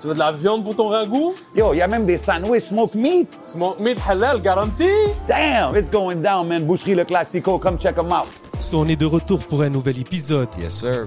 Tu veux de la viande pour ton ragoût? Yo, il y a même des sandwichs smoke meat. Smoke meat halal garanti? Damn, it's going down, man. Boucherie Le Classico, come check them out. So, on est de retour pour un nouvel épisode. Yes, sir.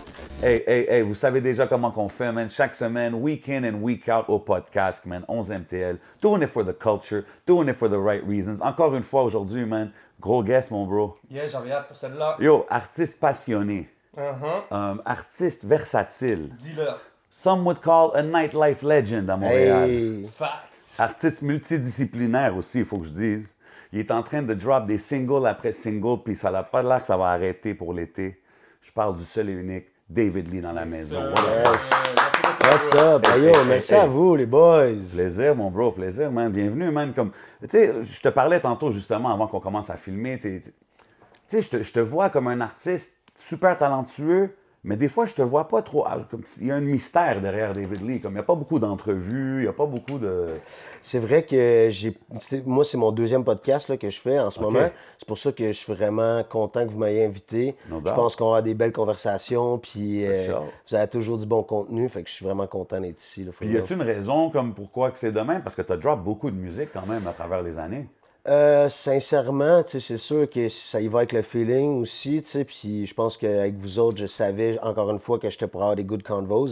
Hey, hey, hey, vous savez déjà comment qu'on fait, man. Chaque semaine, week in and week out au podcast, man. 11 MTL. Doing it for the culture. Doing it for the right reasons. Encore une fois aujourd'hui, man. Gros guest, mon bro. Yeah, j'avais hâte pour celle-là. Yo, artiste passionné. Uh-huh. Um, artiste versatile. Dis-le. Some would call a nightlife legend à Montréal. Facts. Artiste multidisciplinaire aussi, il faut que je dise. Il est en train de drop des singles après singles, puis ça n'a pas l'air que ça va arrêter pour l'été. Je parle du seul et unique David Lee dans la maison. Voilà. What's up? Hey, Hey, yo, hey, merci hey, à vous, les boys. Plaisir, mon bro, plaisir, man. Bienvenue, man. Comme, tu sais, je te parlais tantôt, justement, avant qu'on commence à filmer. Tu sais, je te vois comme un artiste super talentueux, mais des fois, je te vois pas trop. ah, Comme, il y a un mystère derrière David Lee. Comme, il n'y a pas beaucoup d'entrevues, il n'y a pas beaucoup de. C'est vrai que j'ai. Moi, c'est mon deuxième podcast là, que je fais en ce moment. C'est pour ça que je suis vraiment content que vous m'ayez invité. No je pense qu'on avoir des belles conversations. Puis euh, vous avez toujours du bon contenu. Fait que je suis vraiment content d'être ici. Là, Puis, y a-t-il une raison comme pourquoi que c'est demain? Parce que tu as drop beaucoup de musique quand même à travers les années. Euh, sincèrement, tu sais, c'est sûr que ça y va avec le feeling aussi, tu sais, puis je pense qu'avec vous autres, je savais encore une fois que j'étais pour avoir des good convos.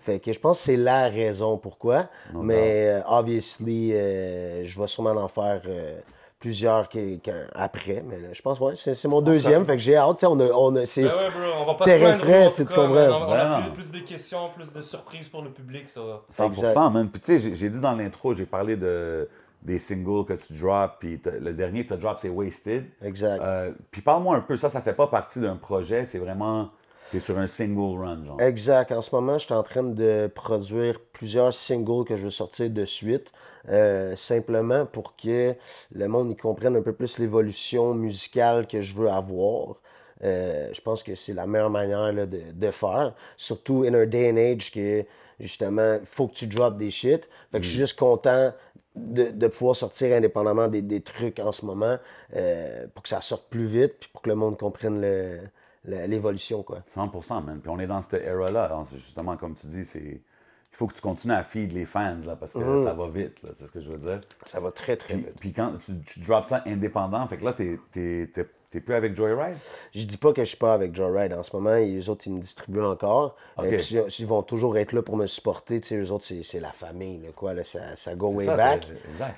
Fait que je pense que c'est la raison pourquoi. Mais euh, obviously, euh, je vais sûrement en faire euh, plusieurs qui- après. Mais là, je pense, ouais, c'est c'est mon deuxième. Fait que j'ai hâte, tu sais, on a, on a, c'est Ben ouais, bro, on va pas terrain frais, tu comprends? On, on a plus, plus de questions, plus de surprises pour le public. Ça. 100 man. Puis tu sais, j'ai dit dans l'intro, j'ai parlé de, des singles que tu drops, puis le dernier que tu as drop, c'est Wasted. Exact. Euh, puis parle-moi un peu, ça, ça fait pas partie d'un projet, c'est vraiment, t'es sur un single run, genre. Exact. En ce moment, je suis en train de produire plusieurs singles que je veux sortir de suite, euh, simplement pour que le monde y comprenne un peu plus l'évolution musicale que je veux avoir. Euh, je pense que c'est la meilleure manière là, de, de faire, surtout in a day and age que justement, il faut que tu drops des shit. Fait que je suis juste content de, de pouvoir sortir indépendamment des, des trucs en ce moment euh, pour que ça sorte plus vite puis pour que le monde comprenne le- le- l'évolution. quoi. 100 man. Puis on est dans cette era-là. Justement, comme tu dis, c'est. Il faut que tu continues à feed les fans, là, parce que Mm. ça va vite, là, c'est ce que je veux dire. Ça va très très Puis, vite. puis quand tu, tu drops ça indépendant, fait que là, t'es, t'es, t'es, plus avec Joyride? Je dis pas que je suis pas avec Joyride en ce moment. Les autres, ils me distribuent encore. Euh, ils, vont toujours être là pour me supporter. Tu sais, eux autres, c'est la famille. Là, quoi, là, ça, ça go way ça, back.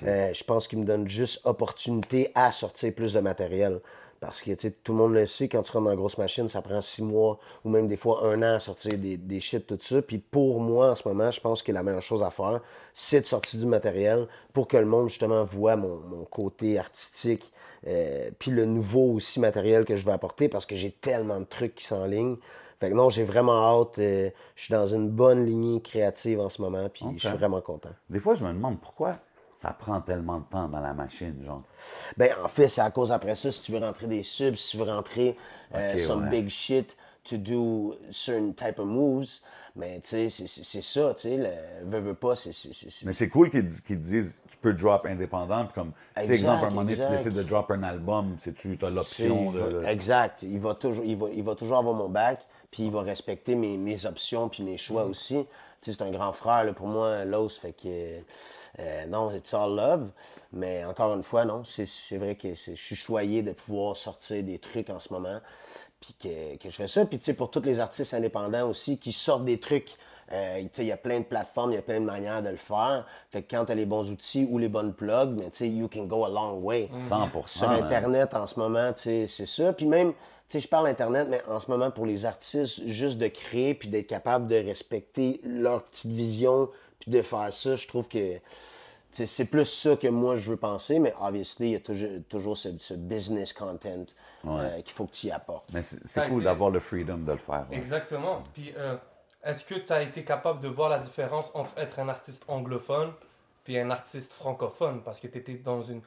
Euh, je pense qu'ils me donnent juste opportunité à sortir plus de matériel. Parce que tu sais, tout le monde le sait, quand tu rentres dans la grosse machine, ça prend six mois ou même des fois un an à sortir des, des shit, tout ça. Puis pour moi, en ce moment, je pense que la meilleure chose à faire, c'est de sortir du matériel pour que le monde, justement, voit mon, mon côté artistique. Euh, puis le nouveau aussi matériel que je vais apporter parce que j'ai tellement de trucs qui s'enlignent. Fait que non, j'ai vraiment hâte. euh, je suis dans une bonne lignée créative en ce moment, puis je suis vraiment content. Des fois, je me demande pourquoi ça prend tellement de temps dans la machine, genre. Ben, en fait, c'est à cause après ça, si tu veux rentrer des subs, si tu veux rentrer euh, some ouais. big shit to do certain type of moves, mais tu sais, c'est- ça, tu sais, veux, veux pas, c'est... Mais c'est cool qu'ils disent peux drop indépendant, puis comme, Exact, exemple, à un moment donné, tu décides de drop un album, tu as l'option va- de. Exact. Il va, toujours, il, va, il va toujours avoir mon bac, puis il va respecter mes, mes options puis mes choix aussi. Tu sais, c'est un grand frère là, pour moi, Los, fait que euh, non, it's all love. Mais encore une fois, non, c'est vrai que c'est- je suis choyé de pouvoir sortir des trucs en ce moment, puis que, que je fais ça. Puis tu sais, pour tous les artistes indépendants aussi qui sortent des trucs Euh, tu il y a plein de plateformes, il y a plein de manières de le faire. Fait que quand tu as les bons outils ou les bonnes plugs, mais tu sais, you can go a long way. 100%. Sur man. Internet, en ce moment, tu c'est ça. Puis même, tu je parle Internet, mais en ce moment, pour les artistes, juste de créer puis d'être capable de respecter leur petite vision puis de faire ça, je trouve que tu c'est plus ça que moi, je veux penser. Mais obviously, il y a toujours, toujours ce, ce business content euh, qu'il faut que tu y apportes. Mais c'est cool d'avoir le freedom de le faire. ouais. Exactement. Puis, euh, est-ce que tu as été capable de voir la différence entre être un artiste anglophone puis un artiste francophone? Parce que tu étais dans une,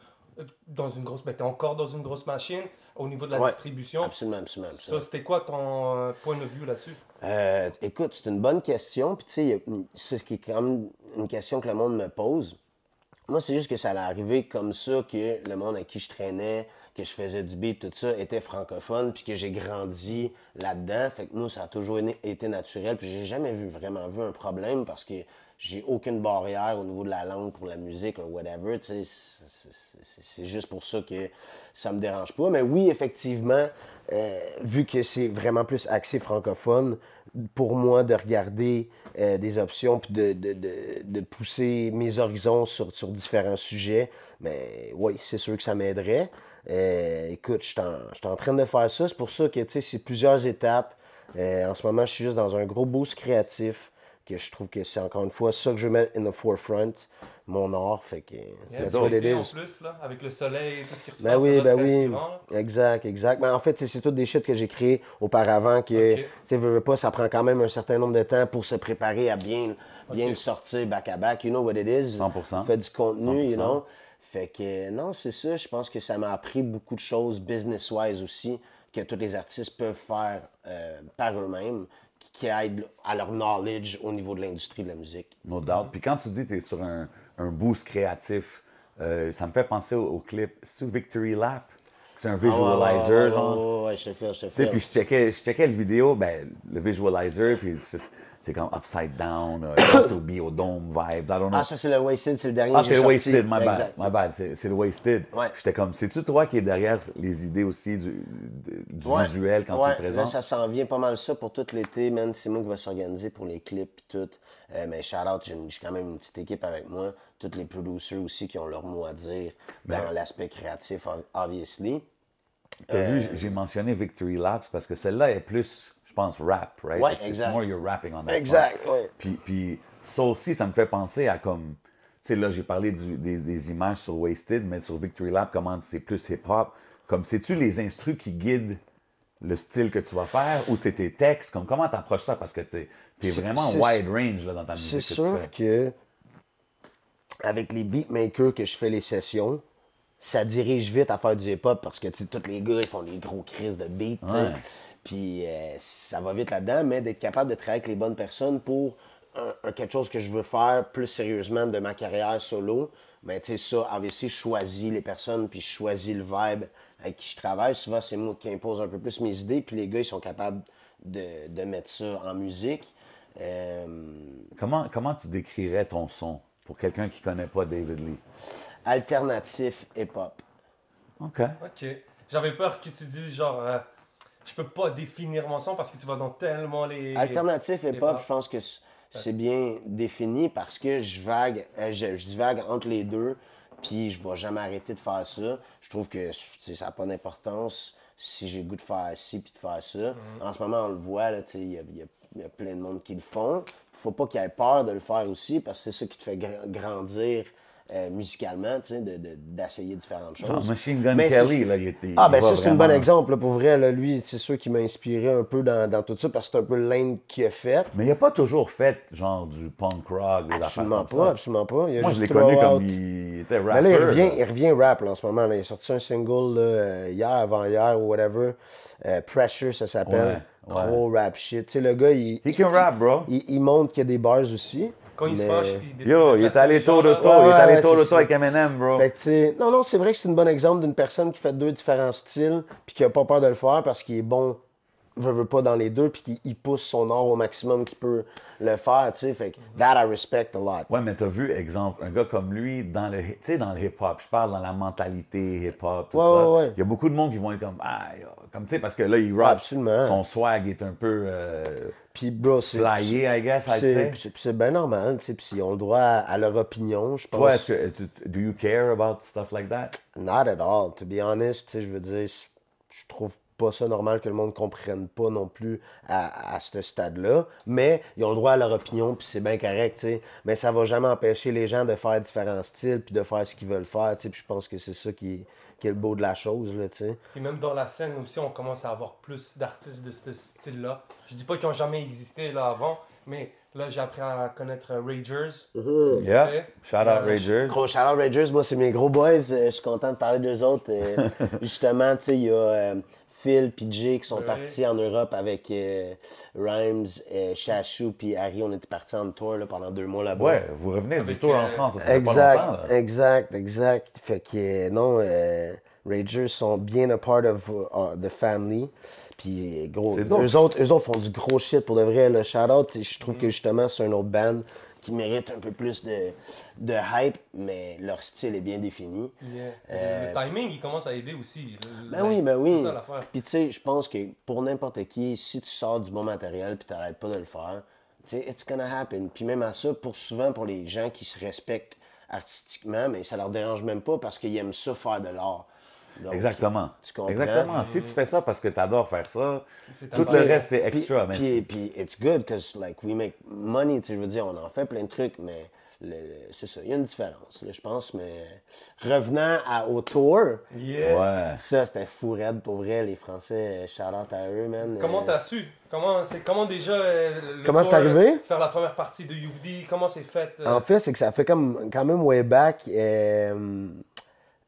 dans une grosse. Ben, t'es encore dans une grosse machine au niveau de la Ouais. distribution. Absolument, absolument. absolument. Ça, c'était quoi ton euh, point de vue là-dessus? Euh, écoute, c'est une bonne question. Puis, tu sais, c'est ce qui est quand même une question que le monde me pose. Moi, c'est juste que ça allait arriver comme ça que le monde avec qui je traînais, que je faisais du beat, tout ça, était francophone, puis que j'ai grandi là-dedans. Fait que nous, ça a toujours été naturel. Puis j'ai jamais vu vraiment vu un problème parce que j'ai aucune barrière au niveau de la langue pour la musique ou whatever. C'est juste pour ça que ça me dérange pas. Mais oui, effectivement, euh, vu que c'est vraiment plus axé francophone, pour moi de regarder euh, des options puis de, de, de, de pousser mes horizons sur, sur différents sujets, mais oui, c'est sûr que ça m'aiderait. Euh, écoute, je suis en, train de faire ça. C'est pour ça que tu sais, c'est plusieurs étapes. Euh, en ce moment, je suis juste dans un gros boost créatif que je trouve que c'est encore une fois ça que je veux mettre in the forefront, mon art. Fait que it L'été, en plus, là, avec le soleil et tout ce qui ressort. Ben oui, ben oui. Exact, exact. Mais en fait, c'est- c'est toutes des shit que j'ai créées auparavant que, tu sais, veux, veux pas, ça prend quand même un certain nombre de temps pour se préparer à bien, bien le sortir back à back. You know what it is. 100%. Fait du contenu, you 100%. know. Fait que, non, c'est ça. Je pense que ça m'a appris beaucoup de choses business-wise aussi que tous les artistes peuvent faire euh, par eux-mêmes qui, qui aident à leur knowledge au niveau de l'industrie de la musique. No doubt. Puis quand tu dis que tu es sur un, un boost créatif, euh, ça me fait penser au, au clip sous Victory Lap? C'est un visualizer, Ah ouais, ouais, genre. ouais, ouais, ouais, je te fais, je te Tu sais, fais. puis je checkais, je checkais le vidéo, ben, le visualizer, puis c'est, comme upside down, euh, c'est au biodome vibe, I don't know. Ah, ça, c'est le Wasted, c'est le dernier Ah, c'est le. Wasted, my bad, my bad, c'est, le Wasted. Ouais. J'étais comme, c'est-tu toi qui es derrière les idées aussi du, de- du Ouais. visuel quand Ouais, tu le présentes? Là, ça s'en vient pas mal ça pour tout l'été, man. C'est moi qui va s'organiser pour les clips et tout. Euh, mais shout out, j'ai quand même une petite équipe avec moi. Tous les producers aussi qui ont leur mot à dire Ben. dans l'aspect créatif, ob- obviously. T'as vu, j'ai mentionné Victory Laps parce que celle-là est plus, pense, rap, right? Ouais, It's- it's exact. more you're rapping on that Exact, song. ouais. Puis, puis ça aussi, ça me fait penser à comme, tu sais, là, j'ai parlé du- des, des images sur Wasted, mais sur Victory Lap, comment c'est plus hip-hop. Comme, sais-tu les instrus qui guident le style que tu vas faire ou c'est tes textes? Comme, comment t'approches ça? Parce que t'es es C'est- vraiment c'est- wide range là, dans ta C'est musique que sûr tu fais. que avec les beatmakers que je fais les sessions, ça dirige vite à faire du hip-hop parce que tu sais, tous les gars ils font des gros crises de beats. Ouais. Puis euh, ça va vite là-dedans, mais d'être capable de travailler avec les bonnes personnes pour un- un- quelque chose que je veux faire plus sérieusement de ma carrière solo. Mais tu sais, ça, obviously, je choisis les personnes puis je choisis le vibe avec qui je travaille. Souvent, c'est moi qui impose un peu plus mes idées, puis les gars, ils sont capables de, de mettre ça en musique. Euh, Comment, comment tu décrirais ton son pour quelqu'un qui connaît pas David Lee? alternatif hip-hop. OK. Ok. J'avais peur que tu dises genre, euh, je peux pas définir mon son parce que tu vas dans tellement les. Alternatif hip-hop, hip-hop. je pense que c'est bien défini parce que je vague, euh, je, je divague entre les deux, puis je vais jamais arrêter de faire ça. Je trouve que ça n'a pas d'importance si j'ai le goût de faire ci puis de faire ça. Mhm. En ce moment, on le voit, il y a, y y plein de monde qui le font. faut pas qu'il ait peur de le faire aussi parce que c'est ça qui te fait gra- grandir euh, musicalement, tu sais, de- de- d'essayer différentes choses. Genre Machine Gun Mais Kelly, là, il était. ah, il ben ça, c'est un bon exemple. là, pour vrai, là, lui, c'est sûr qui m'a inspiré un peu dans, dans tout ça parce que c'est un peu le lane qu'il a fait. Mais il a pas toujours fait genre du punk rock, des affaires Absolument comme pas, ça. absolument pas. Il a Moi, juste je l'ai connu out- comme il était Mais rapper. là, il revient, là. il revient rap là, en ce moment. là. Il a sorti un single là, euh, hier, avant-hier ou whatever. Euh, Pressure, ça s'appelle. Ouais, ouais. Gros rap shit. Tu sais, le gars, il, He can rap, bro. il, il montre qu'il y a des bars aussi. Quand il se fâche, puis il décide Yo, il est allé tôt de Ouais, il est allé de tôt ça. avec Eminem, bro. Fait que, non, non, c'est vrai que c'est un bon exemple d'une personne qui fait deux différents styles puis qui a pas peur de le faire parce qu'il est bon veut, veut pas dans les deux, puis qu'il il pousse son art au maximum qu'il peut le faire, tu sais. Fait que that I respect a lot. Ouais, mais t'as vu, exemple, un gars comme lui, dans le, tu sais, dans le hip-hop, je parle dans la mentalité hip-hop, tout Ouais, ça. ouais, ouais. Il y a beaucoup de monde qui vont être comme, ah, yo, comme, tu sais, parce que là, il rap, Absolument. son swag est un peu euh, Puis, bro, c'est. flyé, I guess, c'est- bien normal, tu. Puis ils ont le droit à, leur opinion, je pense. Toi, est-ce que, tu- do you care about stuff like that? Not at all, to be honest. tu sais, Je veux dire, je trouve pas ça normal que le monde comprenne pas non plus à, à ce stade-là. Mais ils ont le droit à leur opinion, puis c'est bien correct, tu sais. Mais ça va jamais empêcher les gens de faire différents styles, puis de faire ce qu'ils veulent faire, tu sais. Puis je pense que c'est ça qui, qui beau de la chose, tu sais. Et même dans la scène aussi, on commence à avoir plus d'artistes de ce style-là. Je dis pas qu'ils ont jamais existé là avant, mais là j'ai appris à connaître euh, Ragers. Yeah. Ok. Shout out Euh, Ragers. Gros shout out Rangers, moi c'est mes gros boys, euh, je suis content de parler d'eux autres. justement, tu sais, il y a Phil et Jay qui sont Ouais. partis en Europe avec euh, Rhymes, euh, Chachou puis Harry, on était partis en tour là, pendant deux mois là-bas. Ouais, vous revenez du Avec, tour en France, ça fait pas Exact, longtemps, là. exact, exact. Fait que non, euh, Rangers sont bien a part of uh, the family. Puis gros, eux autres, eux autres font du gros shit pour de vrai. Le shout out, je trouve que justement c'est un autre band qui mérite un peu plus de, de hype, mais leur style est bien défini. Yeah. Euh, Le timing, il commence à aider aussi. Le- Ben le- oui, ben oui. Ça. Puis tu sais, je pense que pour n'importe qui, si tu sors du bon matériel puis t'arrêtes pas de le faire, tu sais, it's gonna happen. Puis même à ça, pour souvent pour les gens qui se respectent artistiquement, mais ça leur dérange même pas parce qu'ils aiment ça faire de l'art. Donc, Exactement. Tu comprends? Exactement. Si tu fais ça parce que tu adores faire ça, tout le reste, c'est Puis- extra. mais Puis, puis it's good because like we make money, tu sais, je veux dire, on en fait plein de trucs, mais le- c'est ça, il y a une différence, là, je pense. Mais revenant à, au tour, Yeah. Ouais. ça c'était fou raide pour vrai, les Français, shout out à eux, man. Comment Euh, t'as su? Comment, c'est, comment déjà. euh, le Comment tour, c'est arrivé? euh, Faire la première partie de UFD, comment c'est fait euh, En fait, c'est que ça fait comme quand même way back. euh,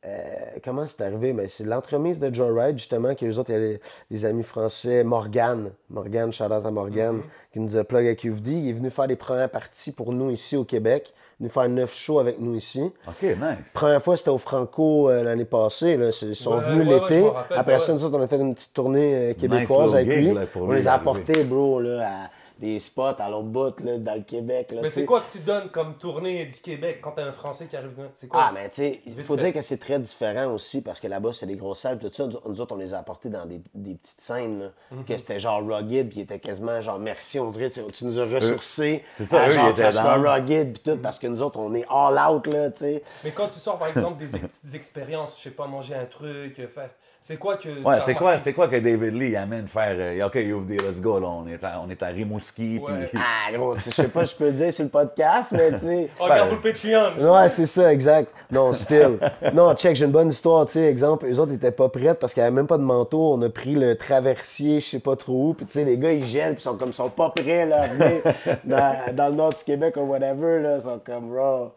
euh, comment c'est arrivé? Ben, c'est l'entremise de Joyride, justement, que les autres, il y a les, les amis français, Morgan, Morgan, shout out à Morgan, qui nous a plug avec UFD. Il est venu faire des premières parties pour nous ici au Québec. Venu faire neuf shows avec nous ici. OK, nice. Première fois, c'était au Franco euh, l'année passée. Là. Ils sont Ouais, venus ouais, l'été. Après ça, nous autres, on a fait une petite tournée euh, québécoise avec gig, lui. là, on les a apportés, bro, là, à des spots à l'autre bout, là, dans le Québec. Là, Mais c'est quoi que tu donnes comme tournée du Québec quand t'as un Français qui arrive là? C'est quoi? Ah, mais tu sais, il faut fait. dire que c'est très différent aussi parce que là-bas, c'est des grosses salles. Tout ça, nous autres, on les a apportés dans des, des petites scènes. là, Mhm. Que c'était genre rugged, puis était quasiment genre merci, on dirait, tu, tu nous as ressourcés. c'est ça, à eux, genre ils que ça étaient soit down. rugged, puis tout, parce que nous autres, on est all out, là, tu sais. Mais quand tu sors par exemple des ex- petites expériences, je sais pas, manger un truc, euh, faire. C'est quoi que. Ouais, c'est quoi, c'est quoi que David Lee amène faire euh, OK, UFD, let's go, là, on est à, on est à Rimouski, Ouais. puis Ah, gros, je sais pas si je peux le dire sur le podcast, mais tu sais. Oh, regarde le Patreon! Ouais, c'est ça, exact. Non, still. Non, check, j'ai une bonne histoire, tu sais, exemple, eux autres étaient pas prêts parce qu'il n'y avait même pas de manteau. On a pris le traversier, je sais pas trop où, puis tu sais, les gars, ils gèlent, puis ils sont comme, ils sont pas prêts, là, à venir dans, dans le nord du Québec ou whatever, là, ils sont comme, raw.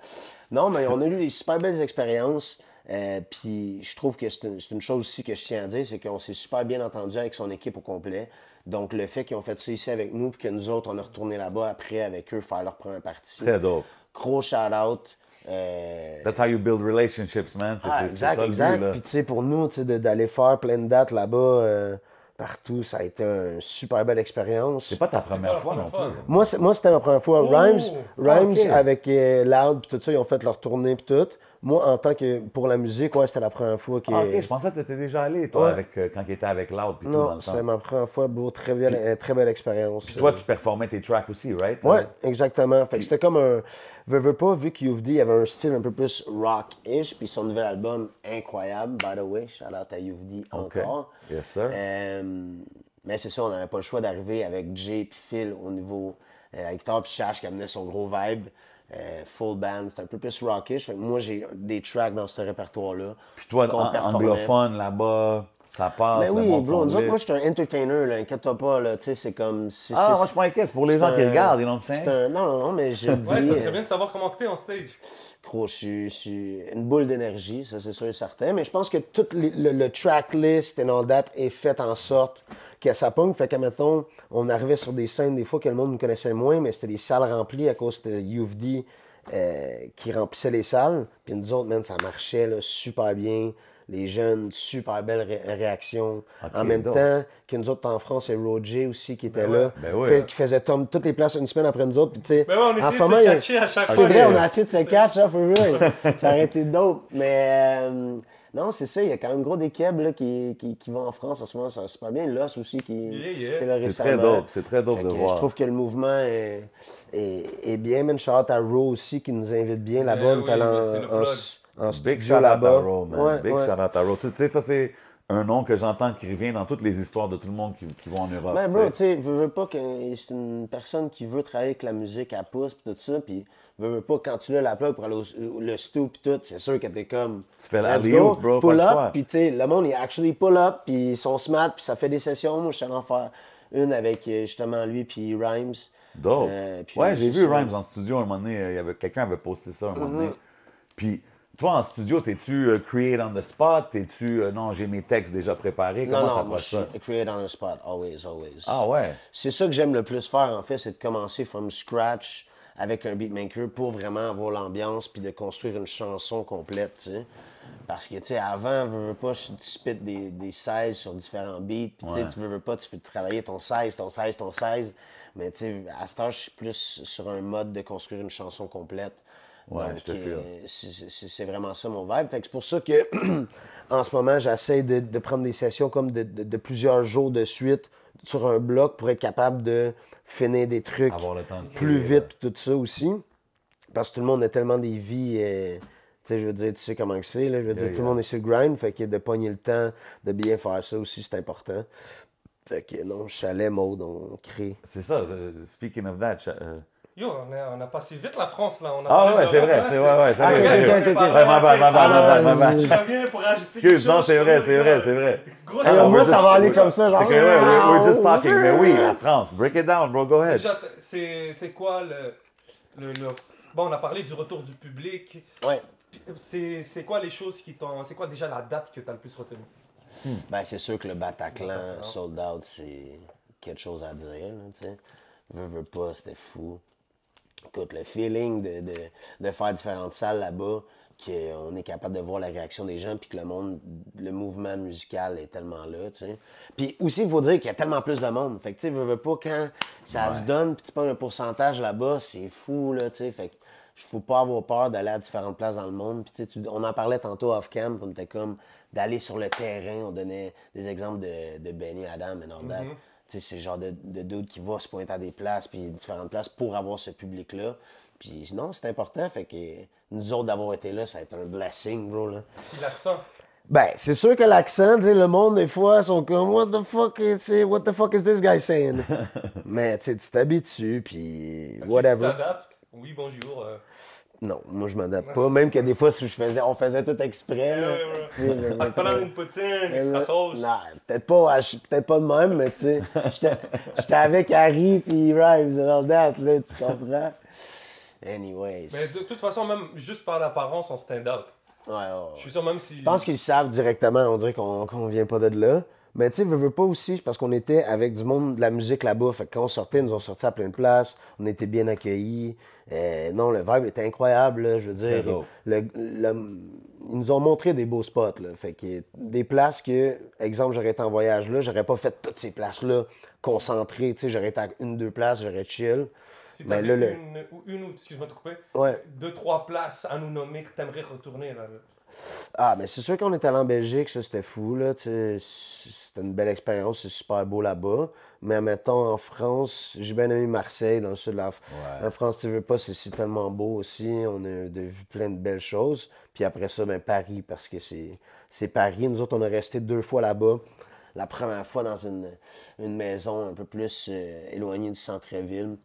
Non, mais on a eu des super belles expériences. Euh, puis je trouve que c'est une, une chose aussi que je tiens à dire, c'est qu'on s'est super bien entendu avec son équipe au complet. Donc le fait qu'ils ont fait ça ici avec nous, puis que nous autres, on a retourné là-bas après avec eux faire leur première partie. très dope. Gros shout-out. Euh, That's how you build relationships, man. C'est ah, c'est- c'est exact, ça le exact. but, là. Puis tu sais, pour nous, d'aller faire plein de dates là-bas, euh, partout, ça a été une super belle expérience. C'est pas ta première fois non plus. Moi, c'est- moi c'était ma première fois. Rhymes, Ah, Rhymes ok. avec euh, Loud, puis tout ça, ils ont fait leur tournée, puis tout. Moi, en tant que pour la musique, ouais, c'était la première fois que. Ah, OK, je pensais que t'étais déjà allé, toi, Ouais. avec, euh, quand il était avec Loud, puis tout dans Non, temps. ma première fois, beau, très belle, euh, très belle expérience. Puis toi, tu performais tes tracks aussi, right? Ouais, exactement. Fait que c'était comme un. Veux, veux pas, vu que UFD avait un style un peu plus rock-ish, puis son nouvel album, incroyable, by the way, shout out à UFD encore. Yes, sir. Euh, mais c'est ça, on n'avait pas le choix d'arriver avec Jay et Phil au niveau euh, la guitare, puis qui amenait son gros vibe. Euh, full band, c'était un peu plus rockish. Fait que moi, j'ai des tracks dans ce répertoire-là. Puis toi, anglophone, là-bas, ça passe, Mais le oui, bro, nous autres, moi, je suis un entertainer, là, inquiète-toi pas, là, tu sais, c'est comme... c'est- Ah, c'est- moi, je suis pas inquiet, c'est pour les c'est gens qui regardent, you know what I'm c'est saying? un- Non, non, non, mais je dis... Ouais, ça serait euh, bien de savoir comment t'es en stage. Gros, je suis, je suis une boule d'énergie, ça c'est sûr et certain. Mais je pense que tout le, le track list and all that est fait en sorte que ça pogne. Fait que, mettons, on arrivait sur des scènes des fois que le monde nous connaissait moins, mais c'était des salles remplies à cause de UFD euh, qui remplissait les salles. Puis nous autres, man, ça marchait là, super bien. les jeunes, super belle ré- réaction. Ok, en même temps que nous autres en France, c'est Roger aussi qui était Ben là. Ben ouais. Fait- qui faisait tom- toutes les places une semaine après nous autres. Puis, tu sais, Ben ouais, on ce de moment, se il y a- catcher à chaque C'est fois. vrai, on a essayé de se catch, hein. Ça aurait été dope. Mais euh, non, c'est ça, il y a quand même gros des là, qui, qui, qui vont en France en ce moment, ça va super bien. L'os aussi qui, Yeah, yeah. qui est là C'est récemment. très dope, c'est très dope Fait de que voir. Je trouve que le mouvement est, est, est bien. Man, shout out à Ro aussi qui nous invite bien là-bas. Oui, c'est en, en, en Big shout out à là-bas. Ro, man. Ouais, Big ouais. shout out à. Tu sais, ça, c'est un nom que j'entends qui revient dans toutes les histoires de tout le monde qui, qui vont en Europe. Mais tu bro, sais. tu sais, veux, veux pas que c'est une personne qui veut travailler avec la musique à pouce pis tout ça, puis veux, veux pas quand tu l'as la pour aller au le pis tout, c'est sûr que t'es comme. Tu fais la go, bro, pull up, puis tu sais, le monde il actually pull up, puis ils sont smart, puis ça fait des sessions. Moi, je suis allé en faire une avec euh, justement lui puis Rhymes. Dope. Euh, puis ouais, j'ai vu ça. Mm-hmm. Rhymes en studio un moment donné. euh, il y avait, quelqu'un avait posté ça un moment donné. Puis, toi, en studio, t'es-tu euh, create on the spot? T'es-tu, euh, non, j'ai mes textes déjà préparés? Non, Comment non, moi je t'approches suis ça? create on the spot, always, always. Ah ouais. C'est ça que j'aime le plus faire, en fait, c'est de commencer from scratch avec un beatmaker pour vraiment avoir l'ambiance puis de construire une chanson complète, tu sais. Parce que, tu sais, avant, veux, veux pas, je tu spit des, des 16 sur différents beats, puis tu sais, Ouais. tu veux, veux pas, tu fais travailler ton 16, ton 16, ton 16. Mais, tu sais, à ce temps, je suis plus sur un mode de construire une chanson complète. Ouais, euh, c'est- vraiment ça mon vibe. Fait que c'est pour ça que en ce moment, j'essaie de, de prendre des sessions comme de, de- de plusieurs jours de suite sur un bloc pour être capable de finir des trucs de plus créer, vite, tout ça aussi. Parce que tout le monde a tellement des vies. euh, tu sais, je veux dire, tu sais comment que c'est. là. Je veux dire, tout le monde est sur le grind. Fait que de pogner le temps de bien faire ça aussi, c'est important. Fait que non, chalet, mode, on crée. C'est ça. euh, speaking of that, cha- euh, Yo, on a, on a passé vite la France là. On a Ah ouais, c'est vrai, c'est vrai, ouais, c'est vrai. ok, c'est ok, vrai. ok, ok. Ouais, ma bad, ma bad, ma bad, ma bad. Je reviens pour quelque Excuse, non, c'est vrai, c'est vrai, c'est vrai. Alors, moi, ça va aller comme ça, genre. C'est que, ouais, we're, just talking. Mais oui, la France. Break it down, bro. Go ahead. C'est quoi le, Bon, on a parlé du retour du public. Ouais. C'est c'est quoi les choses qui t'ont. C'est quoi déjà la date que tu as le plus retenue? Ben, c'est sûr que le Bataclan sold out, c'est quelque chose à dire, tu sais. Veux, veux pas, c'était fou. Écoute, le feeling de, de, de faire différentes salles là-bas, qu'on est capable de voir la réaction des gens, puis que le monde, le mouvement musical est tellement là, tu sais. Puis aussi, il faut dire qu'il y a tellement plus de monde. Fait que, tu sais, veux, veux pas, quand ça se donne, puis tu prends un pourcentage là-bas, c'est fou, là, tu sais. Fait que, faut pas avoir peur d'aller à différentes places dans le monde. Puis, tu on en parlait tantôt off-cam, on était comme d'aller sur le terrain. On donnait des exemples de, de Benny Adam et. Tu sais, c'est le genre de, de dude qui va se pointer à des places, puis différentes places pour avoir ce public-là. Puis non, c'est important. Fait que nous autres d'avoir été là, ça a été un blessing, bro. Là. Puis l'accent. Ben, c'est sûr que l'accent, le monde, des fois, sont comme What the fuck is, what the fuck is this guy saying? Mais tu sais, tu t'habitues, puis que whatever. Tu t'adaptes? Oui, bonjour. euh. Non, moi je m'adapte pas. Même que des fois, si je faisais, on faisait tout exprès. là. Ouais, le- ouais. Pendant une poutine, Euh, extra sauce. Non, peut-être pas, peut-être pas de même, mais tu sais, j'étais avec Harry puis Rhymes and all that, là, tu comprends? Anyways. Mais de toute façon, même juste par l'apparence, on stand out. Ouais, ouais. Je suis sûr, même si. Je pense qu'ils savent directement, on dirait qu'on qu'on vient pas de là. Mais tu sais, veux, veux pas aussi, parce qu'on était avec du monde de la musique là-bas. Fait que quand on sortait, ils nous ont sorti à plein de places. On était bien accueillis. Euh, non, le vibe était incroyable, là, je veux dire. Le, le- ils nous ont montré des beaux spots, là. Fait que des places que, exemple, j'aurais été en voyage là, j'aurais pas fait toutes ces places-là concentrées. Tu sais, j'aurais été à une, deux places, j'aurais chill. Si Mais là, le- une, ou une ou, excuse-moi de couper, Ouais. deux, trois places à nous nommer que t'aimerais retourner. Là. Ah, mais c'est sûr qu'on est allé en Belgique, ça c'était fou, là. C'était une belle expérience, c'est super beau là-bas. Mais mettons en France, j'ai bien aimé Marseille, dans le sud de la, la France, tu veux pas, c'est tellement beau aussi. On a vu plein de belles choses. Puis après ça, ben Paris, parce que c'est Paris. Nous autres, on a resté deux fois là-bas. La première fois dans une, une maison un peu plus euh, éloignée du centre-ville.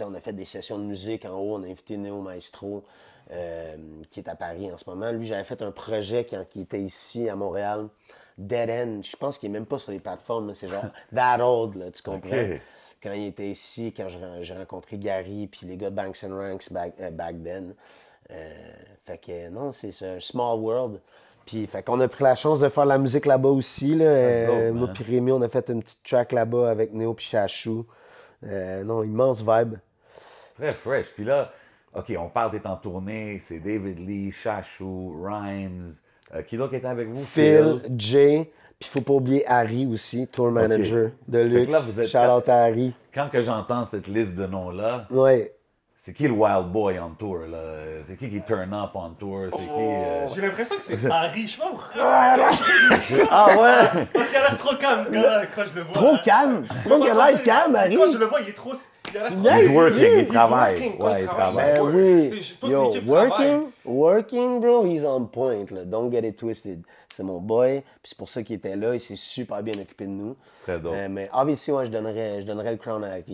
On a fait des sessions de musique en haut. On a invité Neo Maestro, euh, qui est à Paris en ce moment. Lui, j'avais fait un projet quand il était ici à Montréal. Dead End. Je pense qu'il n'est même pas sur les plateformes. C'est genre That Old, là, tu comprends? Quand il était ici, quand j'ai rencontré Gary, puis les gars de Banks and Ranks back, euh, back then. Euh, fait que non, c'est ça, Small World. Puis, fait qu'on a pris la chance de faire la musique là-bas aussi. Là. Euh, moi puis Rémi, on a fait une petite track là-bas avec Néo puis Chachou. Euh, non, immense vibe. Très fresh. Puis là, OK, on parle d'être en tournée. C'est David Lee, Chachou, Rhymes, Euh, qui d'autre était avec vous? Phil, Jay, puis faut pas oublier Harry aussi, tour manager de luxe. là, vous êtes Shout out à Harry. Quand que j'entends cette liste de noms-là, Ouais. c'est qui le wild boy en tour? là? C'est qui qui turn up en tour? C'est qui... euh, J'ai l'impression que c'est Harry, je sais pas pourquoi. Ah ouais! Parce qu'il a l'air trop calme ce gars-là quand je le vois. Trop calme! Trop qu'il a l'air calme, Harry! Quand je le vois, il est trop. He's working, il travaille. working, Ouais, il il travaille. Ben Ouais. oui! Yo, working, working, bro, he's on point, là. Don't get it twisted. C'est mon boy, puis c'est pour ça qu'il était là, il s'est super bien occupé de nous. Très dope. Euh, mais obviously, moi, je donnerais, je donnerais le crown à est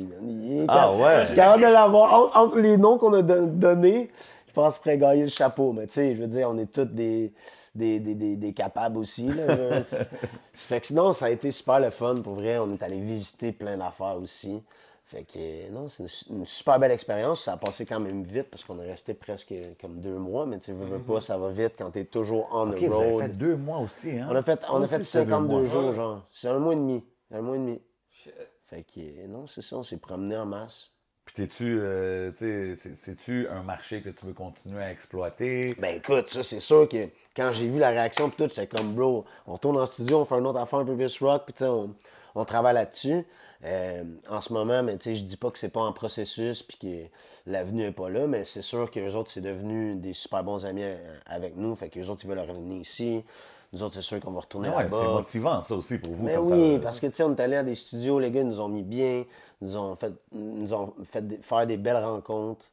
Ah ouais? je suis capable de l'avoir. Entre, les noms qu'on a don- donnés, je pense qu'il pourrait gagner le chapeau. Mais tu sais, je veux dire, on est tous des, des, des, des, des capables aussi. Là, fait que sinon, ça a été super le fun. Pour vrai, on est allé visiter plein d'affaires aussi. Fait que non, c'est une, une super belle expérience. Ça a passé quand même vite parce qu'on est resté presque comme deux mois. Mais tu veux, veux pas, ça va vite quand t'es toujours on the vous avez road. fait deux mois aussi, hein? On a fait, on a fait aussi, c'est deux 52 mois. jours, genre. C'est un mois et demi. Un mois et demi. Fait que, non, c'est ça, on s'est promené en masse. Puis t'es-tu, euh, tu sais, c'est- c'est-tu un marché que tu veux continuer à exploiter? Ben écoute, ça, c'est sûr que quand j'ai vu la réaction, pis tout, j'étais comme, bro, on retourne en studio, on fait une autre affaire un peu plus rock, puis tu sais, on, on travaille là-dessus. Euh, en ce moment, mais tu sais, je dis pas que c'est pas en processus, puis que l'avenue est pas là, mais c'est sûr que les autres, c'est devenu des super bons amis euh, avec nous, fait que les autres, ils veulent revenir ici. Nous autres, c'est sûr qu'on va retourner ouais, là-bas. c'est motivant, ça aussi, pour vous. Mais comme oui, ça, parce que tu sais, on est allé à des studios, les gars ils nous ont mis bien, nous ont fait, nous ont fait des- faire des belles rencontres.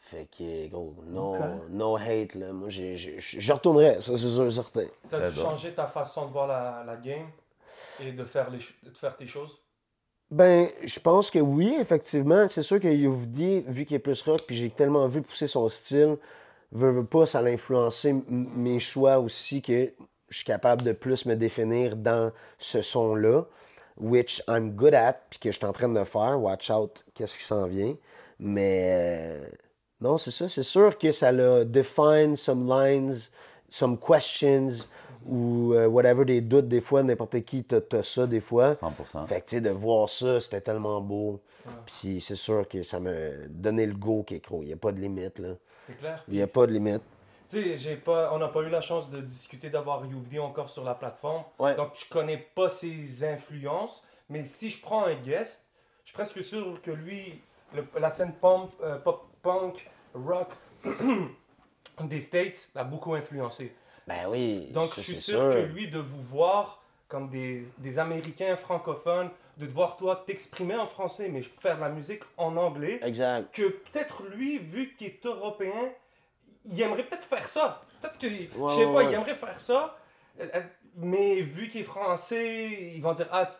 Fait que, gros, no, no hate, là. Moi, je retournerai, ça, c'est sûr et certain. Ça a changé ta façon de voir la, la game et de faire, les, de faire tes choses? Ben, je pense que oui, effectivement. C'est sûr que Youvdi, vu qu'il est plus rock, puis j'ai tellement vu pousser son style, veut, pas, ça a influencé mes choix aussi, que je suis capable de plus me définir dans ce son-là, which I'm good at, puis que je suis en train de faire. Watch out, qu'est-ce qui s'en vient. Mais non, c'est ça. C'est sûr que ça l'a define some lines, some questions, ou euh, whatever, des doutes, des fois, n'importe qui, t'as t'as ça, des fois. 100%. Fait que, tu sais, de voir ça, c'était tellement beau. Puis c'est sûr que ça m'a donné le go qui est gros. Il n'y a pas de limite, là. C'est clair? Il n'y a pas de limite. Tu sais, j'ai pas, on n'a pas eu la chance de discuter d'avoir UVD encore sur la plateforme. Ouais. Donc, je connais pas ses influences. Mais si je prends un guest, je suis presque sûr que lui, le- la scène pop, euh, pop punk, rock des States l'a beaucoup influencé. Ben oui. Donc, je suis sûr, que lui, de vous voir comme des, des Américains francophones, de te voir toi t'exprimer en français, mais faire de la musique en anglais, Exact. que peut-être lui, vu qu'il est européen, il aimerait peut-être faire ça. Peut-être que, je sais ouais, pas, ouais. il aimerait faire ça, euh, euh, mais vu qu'il est français, ils vont dire, ah,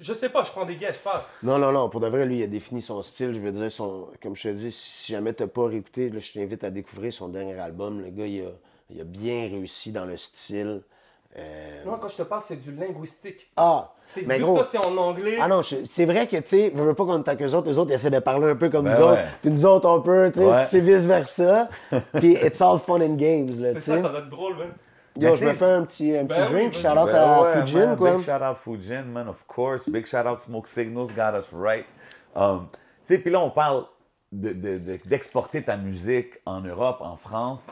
je sais pas, je prends des guests, je parle. Non, non, non. Pour de vrai, lui, il a défini son style. Je veux dire, son, comme je te dis, si jamais tu n'as pas réécouté, là, je t'invite à découvrir son dernier album. Le gars, il a, il a bien réussi dans le style. Euh, Non, quand je te parle, c'est du linguistique. Ah! C'est Mais gros- c'est en anglais. Ah non, je- c'est vrai que, tu sais, je veux pas qu'on est avec eux autres. Eux autres, ils essaient de parler un peu comme Ben nous ouais. autres. Puis nous autres, on peut, tu sais, Ouais. c'est vice-versa. Puis it's all fun and games, là, c'est tu ça, sais. ça doit être drôle, man. Yo, Mais je me fais un petit, un petit Ben drink. vas-y. Shout out Ben à ouais, Fujin, man, quoi. Big shout out Fujin, man, of course. Big shout out Smoke Signals, got us right. Um, tu sais, puis là, on parle de- de- de- d'exporter ta musique en Europe, en France.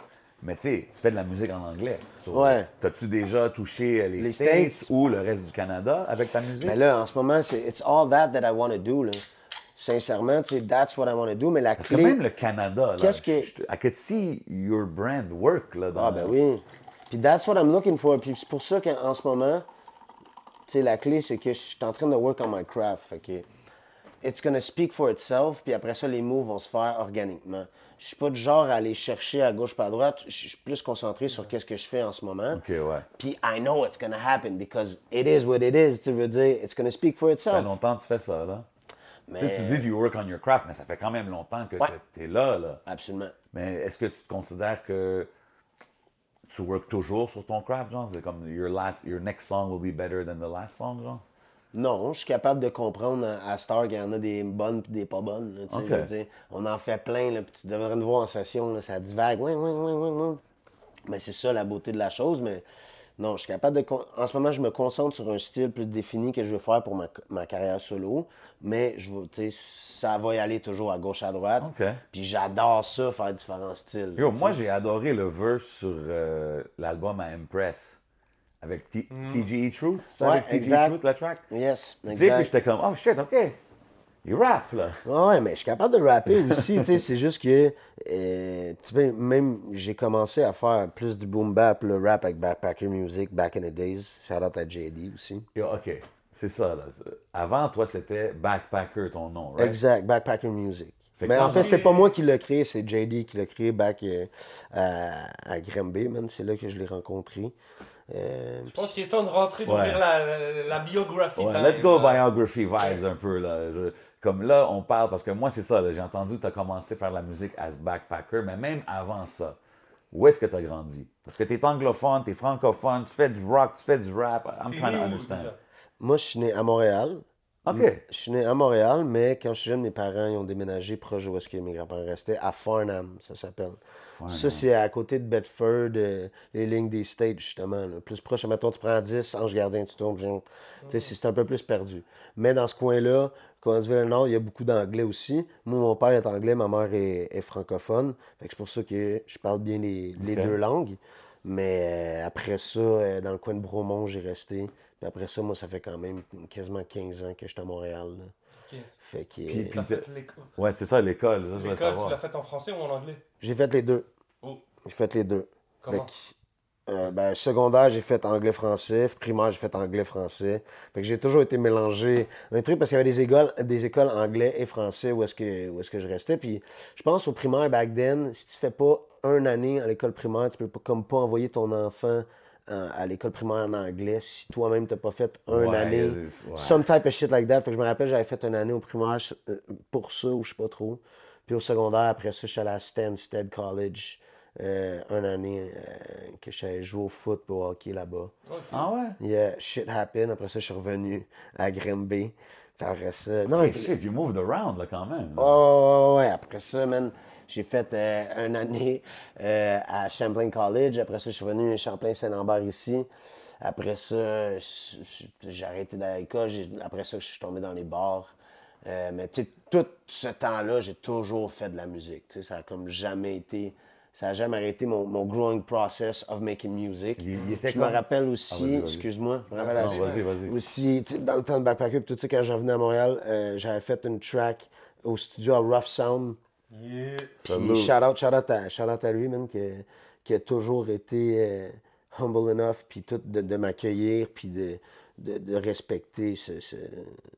Mais tu sais, tu fais de la musique en anglais. So, Ouais. T'as-tu déjà touché euh, les, Les States, States. ou le reste du Canada avec ta musique? Mais là, en ce moment, c'est it's all that that I want to do, là. Sincèrement, tu sais, that's what I want to do. Mais la Parce que clé. même le Canada, là, Qu'est-ce que- I could see your brand work, là, dans Ah, ben oui. Puis that's what I'm looking for. Puis c'est pour ça qu'en ce moment, tu sais, la clé, c'est que je suis en train de work on my craft. Fait que it's gonna speak for itself. Puis après ça, les moves vont se faire organiquement. Je suis pas du genre à aller chercher à gauche pas à droite. Je suis plus concentré sur qu'est-ce que je fais en ce moment. OK, ouais. Puis I know it's gonna happen because it is what it is. Tu veux dire, it's gonna speak for Ça fait itself. longtemps que tu fais ça, là. Mais Tu sais, tu dis you work on your craft, mais ça fait quand même longtemps que Ouais. tu es là, là. absolument. Mais est-ce que tu te considères que tu work toujours sur ton craft, genre? C'est comme your last, your next song will be better than the last song, genre? Non, je suis capable de comprendre à à Star qu'il y en a des bonnes et des pas bonnes. là, on en fait plein, là, puis tu devrais nous voir en session, là, ça divague. Ouais, ouais, ouais, ouais, ouais. Mais c'est ça la beauté de la chose. Mais Non, je suis capable de. En ce moment, je me concentre sur un style plus défini que je veux faire pour ma, ma carrière solo. Mais je veux, ça va y aller toujours à gauche, à droite. Puis j'adore ça, faire différents styles. Yo, moi, j'ai adoré le verse sur euh, l'album à Impress avec T- TGE Truth. Ouais, avec TGE exact. Truth, la track? Yes, puis exact. j'étais comme, oh shit, OK. Il rappe, là. Ouais, mais je suis capable de rapper aussi, tu sais, c'est juste que, euh, tu sais, même, j'ai commencé à faire plus du boom bap, le rap avec Backpacker Music, back in the days, shout out à JD aussi. Yo, OK. C'est ça, là. Avant, toi, c'était Backpacker, ton nom, right? Exact, Backpacker Music. Fait mais en fait, c'est pas moi qui l'ai créé, c'est JD qui l'a créé back euh, à, à Granby, man, c'est là que je l'ai rencontré. Euh, Je pense qu'il est temps de rentrer, d'ouvrir Ouais. la, la, la biographie. Ouais, let's go là. biography vibes un peu. Là. Je- comme là, on parle, parce que moi, c'est ça, j'ai entendu que tu as commencé à faire la musique as backpacker, mais même avant ça, où est-ce que tu as grandi? Parce que tu es anglophone, tu es francophone, tu fais du rock, tu fais du rap. I'm trying to understand. moi, je suis né à Montréal. OK. Je suis né à Montréal, mais quand je suis jeune, mes parents ils ont déménagé proche de où est-ce que mes grands-parents restaient, à Farnham, ça s'appelle. Ça, c'est à côté de Bedford, euh, les lignes des States, justement. là. Plus proche, mettons, tu prends 10, Ange Gardien, tu tombes, genre, tu sais, c'est un peu plus perdu. Mais dans ce coin-là, Cowansville-Nord, il y a beaucoup d'anglais aussi. Moi, mon père est anglais, ma mère est, est francophone. Fait que c'est pour ça que je parle bien les, deux langues. Mais euh, après ça, euh, dans le coin de Bromont, j'ai resté. Puis après ça, moi, ça fait quand même quasiment 15 ans que je suis à Montréal. là. Fait que Puis- euh, Tu l'as fait l'école. Ouais, c'est ça, l'école. L'école, tu l'as savoir. fait en français ou en anglais? J'ai fait les deux. Oh. J'ai fait les deux. Fait Comment? que, euh, ben, secondaire, j'ai fait anglais-français. Primaire, j'ai fait anglais-français. Fait que j'ai toujours été mélangé. Un truc, parce qu'il y avait des écoles, des écoles anglais et français où est-ce que, où est-ce que je restais. Puis je pense au primaire, back then, si tu fais pas une année à l'école primaire, tu peux pas, comme pas envoyer ton enfant euh, à l'école primaire en anglais si toi-même t'as pas fait une Ouais, année. ouais. Some type of shit like that. Fait que je me rappelle, j'avais fait une année au primaire euh, pour ça, ou je sais pas trop. Puis au secondaire, après ça, je suis allé à Stansted College. euh, une année euh, que allé jouer au foot pour hockey là-bas. Ah ouais? Yeah, shit happened. Après ça, je suis revenu à Grimby. Puis après ça. Non, puis- shit, you moved around, là, quand même. là. Oh, ouais, ouais. Après ça, man, j'ai fait euh, une année euh, à Champlain College. Après ça, je suis venu à Champlain-Saint-Lambert ici. Après ça, j'ai arrêté d'aller à l'école. Après ça, je suis tombé dans les bars. Euh, mais tout ce temps-là, j'ai toujours fait de la musique. Ça a comme jamais été... Ça n'a jamais arrêté mon, mon growing process of making music. Il- il était je me rappelle Ah, aussi, excuse-moi, je me rappelle Non, assez- vas-y, vas-y. aussi, dans le temps de Backpacker, tout ça, quand je revenais à Montréal, euh, j'avais fait une track au studio à Rough Sound. Yeah. Salut. Puis shout out, shout out à, shout out à lui, man, qui, a- qui a toujours été euh, humble enough, puis tout, de, de m'accueillir, puis de, de, de respecter ce, ce-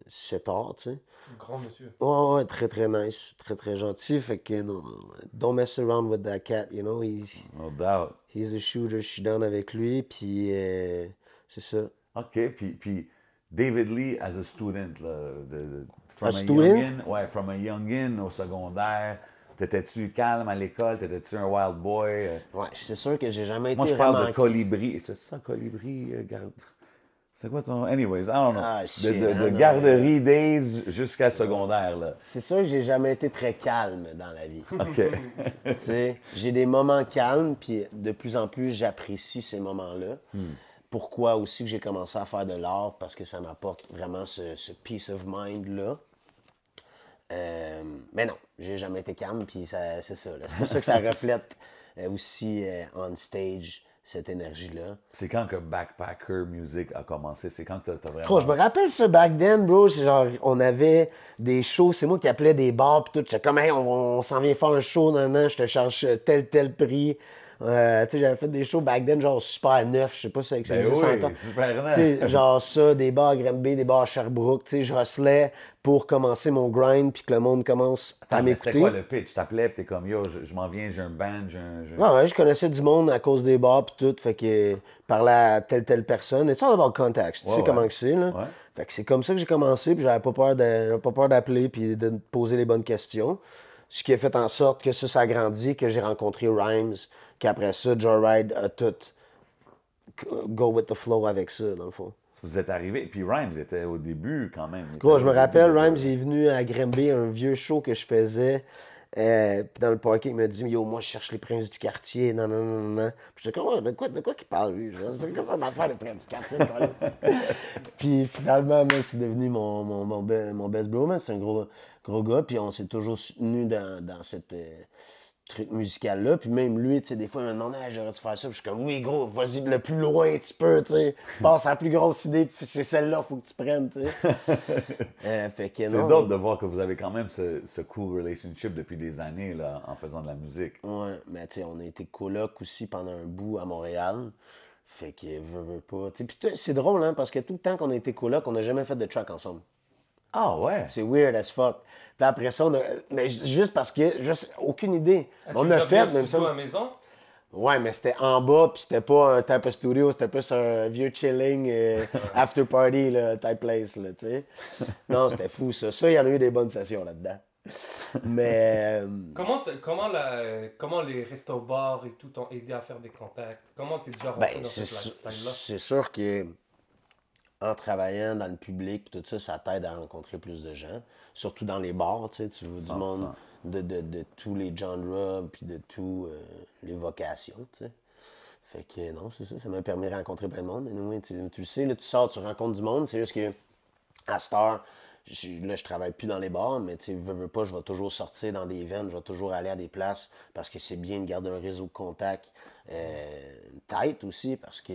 cet art, tu sais. Grand monsieur. Ouais, ouais, très, très nice, très, très gentil. Fait que, non, non, don't mess around with that cat, you know. He's, No doubt. he's a shooter, je suis down avec lui, puis euh, c'est ça. OK, puis, puis David Lee as a student, là, de, de- from A student? youngin, ouais, from a youngin au secondaire, t'étais-tu calme à l'école, t'étais-tu un wild boy? euh? Ouais, c'est sûr que j'ai jamais Moi, été je parle de colibri. C'est ça, colibri? euh, garde... C'est quoi ton... Anyways, I don't know. Ah, de, de- garderie days jusqu'à secondaire, là. C'est sûr que j'ai jamais été très calme dans la vie. OK. Tu sais, j'ai des moments calmes, puis de plus en plus, j'apprécie ces moments-là. Pourquoi aussi que j'ai commencé à faire de l'art? Parce que ça m'apporte vraiment ce, ce peace of mind-là. Euh, mais non, j'ai jamais été calme, puis ça- c'est ça. C'est pour ça que ça reflète euh, aussi euh, on stage cette énergie-là. C'est quand que Backpacker Music a commencé? C'est quand que t'as vraiment... Bro, je me rappelle ça back then, bro. C'est genre, on avait des shows, c'est moi qui appelais des bars pis tout. J'étais comme, hey, on, on s'en vient faire un show, nan, nan, je te charge tel, tel prix. Euh, tu sais, j'avais fait des shows back then, genre super neuf, je sais pas si ça Ben existe oui, encore. super Tu neuf. sais, genre ça, des bars à Granby, des bars à Sherbrooke. Tu sais, je hustlais pour commencer mon grind puis que le monde commence à Attends, C'était m'écouter. quoi le pitch? Tu t'appelais, puis t'es comme, yo, je, je m'en viens, j'ai un band, j'ai un... Ouais, ouais, je connaissais du monde à cause des bars pis tout, fait que je parlais à telle telle personne. It's all about contacts, tu Ouais, sais ouais. comment que c'est là. Fait que c'est comme ça que j'ai commencé, puis j'avais pas peur d'appeler puis de poser les bonnes questions. Ce qui a fait en sorte que ça s'agrandit, que j'ai rencontré Rhymes, qu'après ça Joyride a tout go with the flow avec ça dans le fond. Vous êtes arrivé, puis Rhymes était au début quand même. Gros, je me rappelle, Rhymes est venu à Grimby, un vieux show que je faisais Euh, puis dans le parking, il m'a dit Yo, moi, je cherche les princes du quartier. Non, non, non, non. Puis comme, Ouais, de quoi, de quoi qu'il parle, lui? Je- C'est quoi ça, l'affaire, les princes du quartier? Puis finalement, c'est devenu mon, mon, mon, be- mon best bro. C'est un gros, gros gars. Puis on s'est toujours soutenu dans, dans cette. euh, truc musical-là. Puis même lui, tu sais, des fois, il me demandait, hey, j'aurais dû faire ça. Puis je suis comme, oui, gros, vas-y le plus loin tu peux, tu sais. Passe à la plus grosse idée, puis c'est celle-là, faut que tu prennes, tu sais. Euh, fait que C'est dope de voir que vous avez quand même ce, ce cool relationship depuis des années là, en faisant de la musique. Ouais, mais tu sais, on a été coloc aussi pendant un bout à Montréal. Fait que, veux, veux pas. Tu sais, Puis c'est drôle, hein, parce que tout le temps qu'on a été coloc, on n'a jamais fait de track ensemble. Ah ouais? C'est weird as fuck. Puis après ça, on a... mais ju- juste parce que, juste aucune idée. On que a fait, même studio à ça. la maison? Ouais, mais c'était en bas, puis c'était pas un type of studio, c'était plus un vieux chilling euh, after party là, type place, là, tu sais. Non, c'était fou, ça. Ça, il y en a eu des bonnes sessions là-dedans. Mais. euh, Comment, t- comment, la, comment les restos bars et tout t'ont aidé à faire des contacts? Comment t'es déjà rentré Ben, dans sûr, lifestyle-là? c'est sûr que en travaillant dans le public, tout ça, ça t'aide à rencontrer plus de gens. Surtout dans les bars, tu sais, tu vois du monde de, de, de tous les genres, puis de tous euh, les vocations, tu sais. Fait que non, c'est ça, ça m'a permis de rencontrer plein de monde. Anyway, tu, tu le sais, là, tu sors, tu rencontres du monde, c'est juste que à cette heure, je- là, je travaille plus dans les bars, mais tu veux, veux pas, je vais toujours sortir dans des veines, je vais toujours aller à des places parce que c'est bien de garder un réseau de contacts euh, tight aussi parce que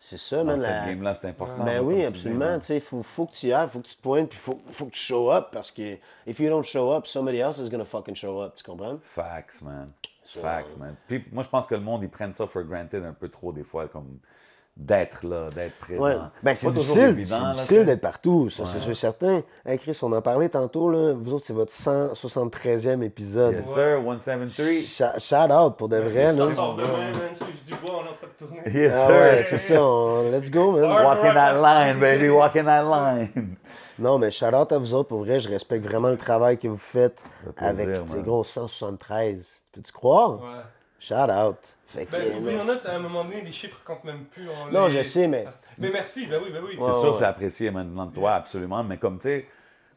c'est ça, Dans man. cette la- game-là, c'est important. Ben oui, absolument. Tu sais, il faut, faut que tu y ailles, faut que tu te pointes, puis faut, faut que tu show up parce que if you don't show up, somebody else is gonna fucking show up, tu comprends? Facts, man. Ça- Facts, man. Puis moi, je pense que le monde, ils prennent ça for granted un peu trop des fois, comme d'être là, d'être présent. Ouais. Ben, c'est Pas difficile, évident, c'est là, difficile d'être partout, ça, c'est sûr certain. Hey, Chris, on en parlait tantôt, là. Vous autres, c'est votre 173e épisode. Yes, sir, 173. Shout, shout out pour de vrai, là. Ça sort demain, man. Touche du bois, on en train de tourner. Yes, Ah sir. ouais, c'est ça. on- Let's go, man. Walking that line, baby, walking that line. Non, mais shout out à vous autres. Pour vrai, je respecte vraiment le travail que vous faites plaisir, avec ces gros 173. Peux-tu croire? Ouais. Shout out. Fait que, Ben, euh, oublie, on a, c'est à un moment donné, les chiffres comptent même plus. on Non, les- je sais, mais- Mais merci, ben oui, ben oui. C'est Ouais, sûr, ouais. c'est apprécié maintenant de toi, absolument. Mais comme tu sais,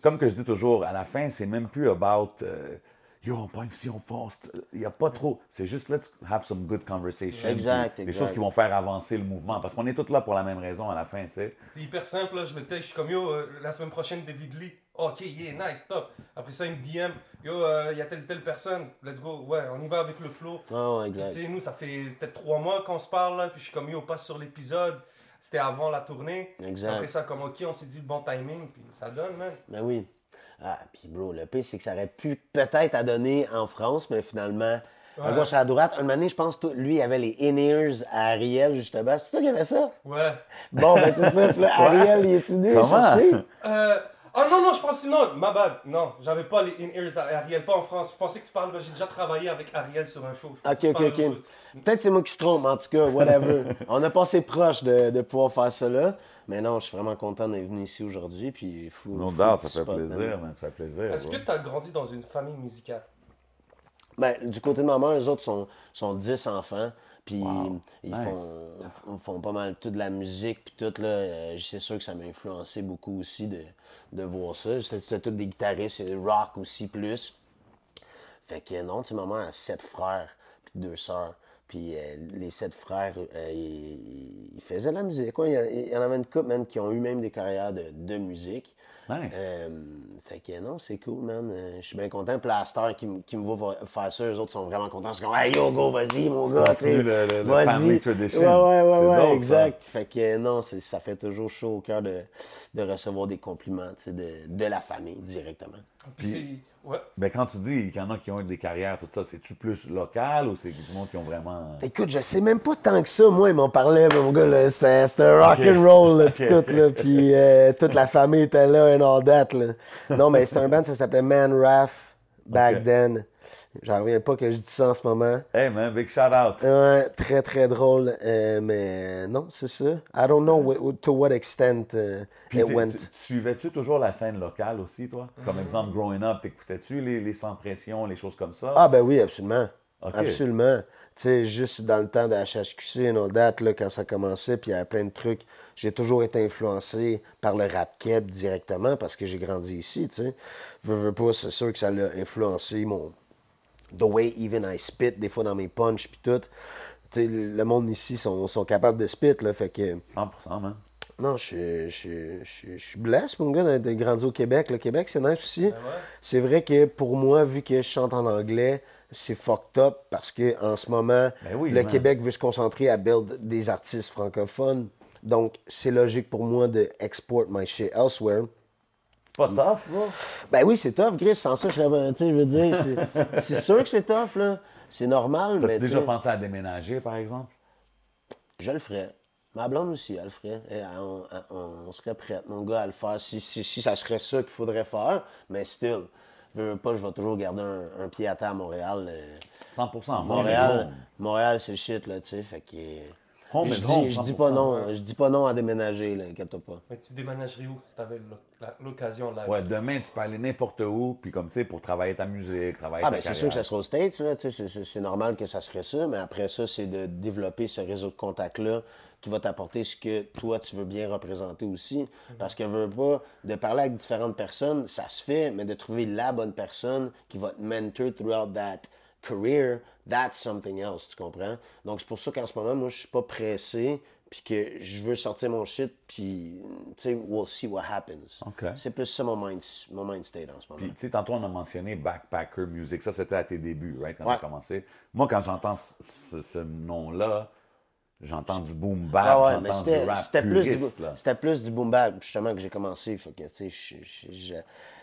comme que je dis toujours, à la fin, c'est même plus about euh, yo, on pogne si on force. Il n'y a pas trop. C'est juste let's have some good conversation. Exact, Des exact. choses qui vont faire avancer le mouvement. Parce qu'on est tous là pour la même raison à la fin, tu sais. C'est hyper simple, là. Je le texte, je suis comme yo, euh, la semaine prochaine, David Lee. Ok, yeah, nice, top. Après ça, il me DM, yo, euh, il y a telle telle personne, let's go. Ouais, on y va avec le flow. Ah ouais, Puis, exact. tu sais, nous, ça fait peut-être trois mois qu'on se parle, là, puis je suis comme, yo, on passe sur l'épisode. C'était avant la tournée. Exact. Après ça, comme, ok, on s'est dit le bon timing, puis ça donne, man. Ben oui. Ah, puis bro, le pire, c'est que ça aurait pu peut-être à donner en France, mais finalement, à Ouais. gauche à droite, un moment donné, je pense, lui, il avait les in-ears à Ariel, justement. C'est toi qui avais ça? Ouais. Bon, ben c'est ça. Ariel, il est venu chercher? Euh, ah non, non, je pensais, non, ma bad. Non, j'avais pas les in-ears à Ariel, pas en France. Je pensais que tu parles, j'ai déjà travaillé avec Ariel sur un show. Ok, ok, ok. Peut-être c'est moi qui se trompe, mais en tout cas, whatever. On a passé proche de, de pouvoir faire ça là. Mais non, je suis vraiment content d'être venu ici aujourd'hui. Puis fou. No fou doubt, petit ça fait plaisir, man. Ça fait plaisir. Est-ce que tu as grandi dans une famille musicale? Ben, du côté de ma mère, eux autres sont, sont 10 enfants. Puis ils Nice. font, font pas mal toute la musique. Puis tout, là. euh, c'est sûr que ça m'a influencé beaucoup aussi de, de voir ça. C'était tous des guitaristes, et rock aussi plus. Fait que non, tu sais, ma mère a sept frères, puis deux sœurs. Puis euh, les sept frères, euh, ils, ils faisaient de la musique. Quoi. Il, y en- il y en avait une couple, même, qui ont eu même des carrières de, de musique. Nice. Euh, fait que non, c'est cool, man. Euh, je suis bien content. Puis la star qui, qui me voit fa- faire ça, eux autres sont vraiment contents. Ils sont comme, hey yo, go, vas-y, mon gars. tu le- le- le Vas-y. family tradition. Ouais, ouais, ouais, dope, ça. exact. Fait que euh, non, ça fait toujours chaud au cœur de, de recevoir des compliments de, de la famille directement. Puis c'est. Ouais. Ben, quand tu dis qu'il y en a qui ont eu des carrières, tout ça, c'est-tu plus local ou c'est du monde qui ont vraiment. Écoute, je sais même pas tant que ça. Moi, ils m'en parlaient, mais mon gars, là, c'était c'était rock and roll, là, puis tout, là, puis euh, toute la famille était là, and all that, là. Non, mais c'était un band, ça s'appelait Man Raff, back then. J'en reviens pas que je dis ça en ce moment. Hey, man, big shout out. Ouais, très, très drôle, euh, mais non, c'est ça. I don't know to what extent uh, Puis it went. tu- Suivais-tu toujours la scène locale aussi, toi? Comme exemple, growing up, t'écoutais-tu les, les sans pression, les choses comme ça? Ah, ben oui, absolument. Absolument. Tu sais, juste dans le temps de HHQC, non date, là, quand ça commençait, puis il y avait plein de trucs. J'ai toujours été influencé par le rap keb directement parce que j'ai grandi ici, tu sais. Veux, veux pas, c'est sûr que ça l'a influencé mon. The way even I spit, des fois dans mes punches, puis tout. Tu sais, le monde ici sont, sont capables de spit, là, fait que. 100%, man. Non, je, je, je, je suis blessé, mon gars, d'être grandi au Québec. Le Québec, c'est nice aussi. Ben C'est vrai que pour moi, vu que je chante en anglais, c'est fucked up parce que en ce moment, Ben oui, le man. Québec veut se concentrer à build des artistes francophones. Donc, c'est logique pour moi de export my shit elsewhere. C'est pas tough, bro. Ben oui, c'est tough, Chris. Sans ça, je serais. Tu sais, je veux dire, c'est- c'est sûr que c'est tough, là. C'est normal, mais. T'as-tu tu déjà sais, pensé à déménager, par exemple? Je le ferais. Ma blonde aussi, elle le ferait. Et on, on- on serait prête, mon gars, à le faire si, si, si ça serait ça qu'il faudrait faire. Mais still, veux, veux pas, je vais toujours garder un, un pied à terre à Montréal. euh. 100%. Montréal, Montréal c'est le shit, là, tu sais. Fait que. Home je is dis, home, je dis pas 100%, non. Je dis pas non à déménager, là, inquiète-toi pas. Mais tu déménagerais où si t'avais l'occasion là Ouais, demain, tu peux aller n'importe où, puis comme, tu sais, pour travailler ta musique, travailler Ah, ta ben c'est sûr que ça sera au States, là, tu sais, c'est- c'est c'est normal que ça serait ça, mais après ça, c'est de développer ce réseau de contacts-là qui va t'apporter ce que toi, tu veux bien représenter aussi. Parce que, veux pas, de parler avec différentes personnes, ça se fait, mais de trouver la bonne personne qui va te mentor throughout that career, that's something else, tu comprends? Donc, c'est pour ça qu'en ce moment, moi, je suis pas pressé, puis que je veux sortir mon shit, puis, tu sais, we'll see what happens. OK. C'est plus ça mon mind, mon mind state en ce moment. Puis, tu sais, tantôt, on a mentionné Backpacker Music. Ça, c'était à tes débuts, right, quand Ouais. tu as commencé. Moi, quand j'entends ce, ce nom-là, j'entends du boom bap, Ah ouais, j'entends du rap c'était plus, du, c'était plus du boom bap, justement, que j'ai commencé. Fait que, tu sais, je-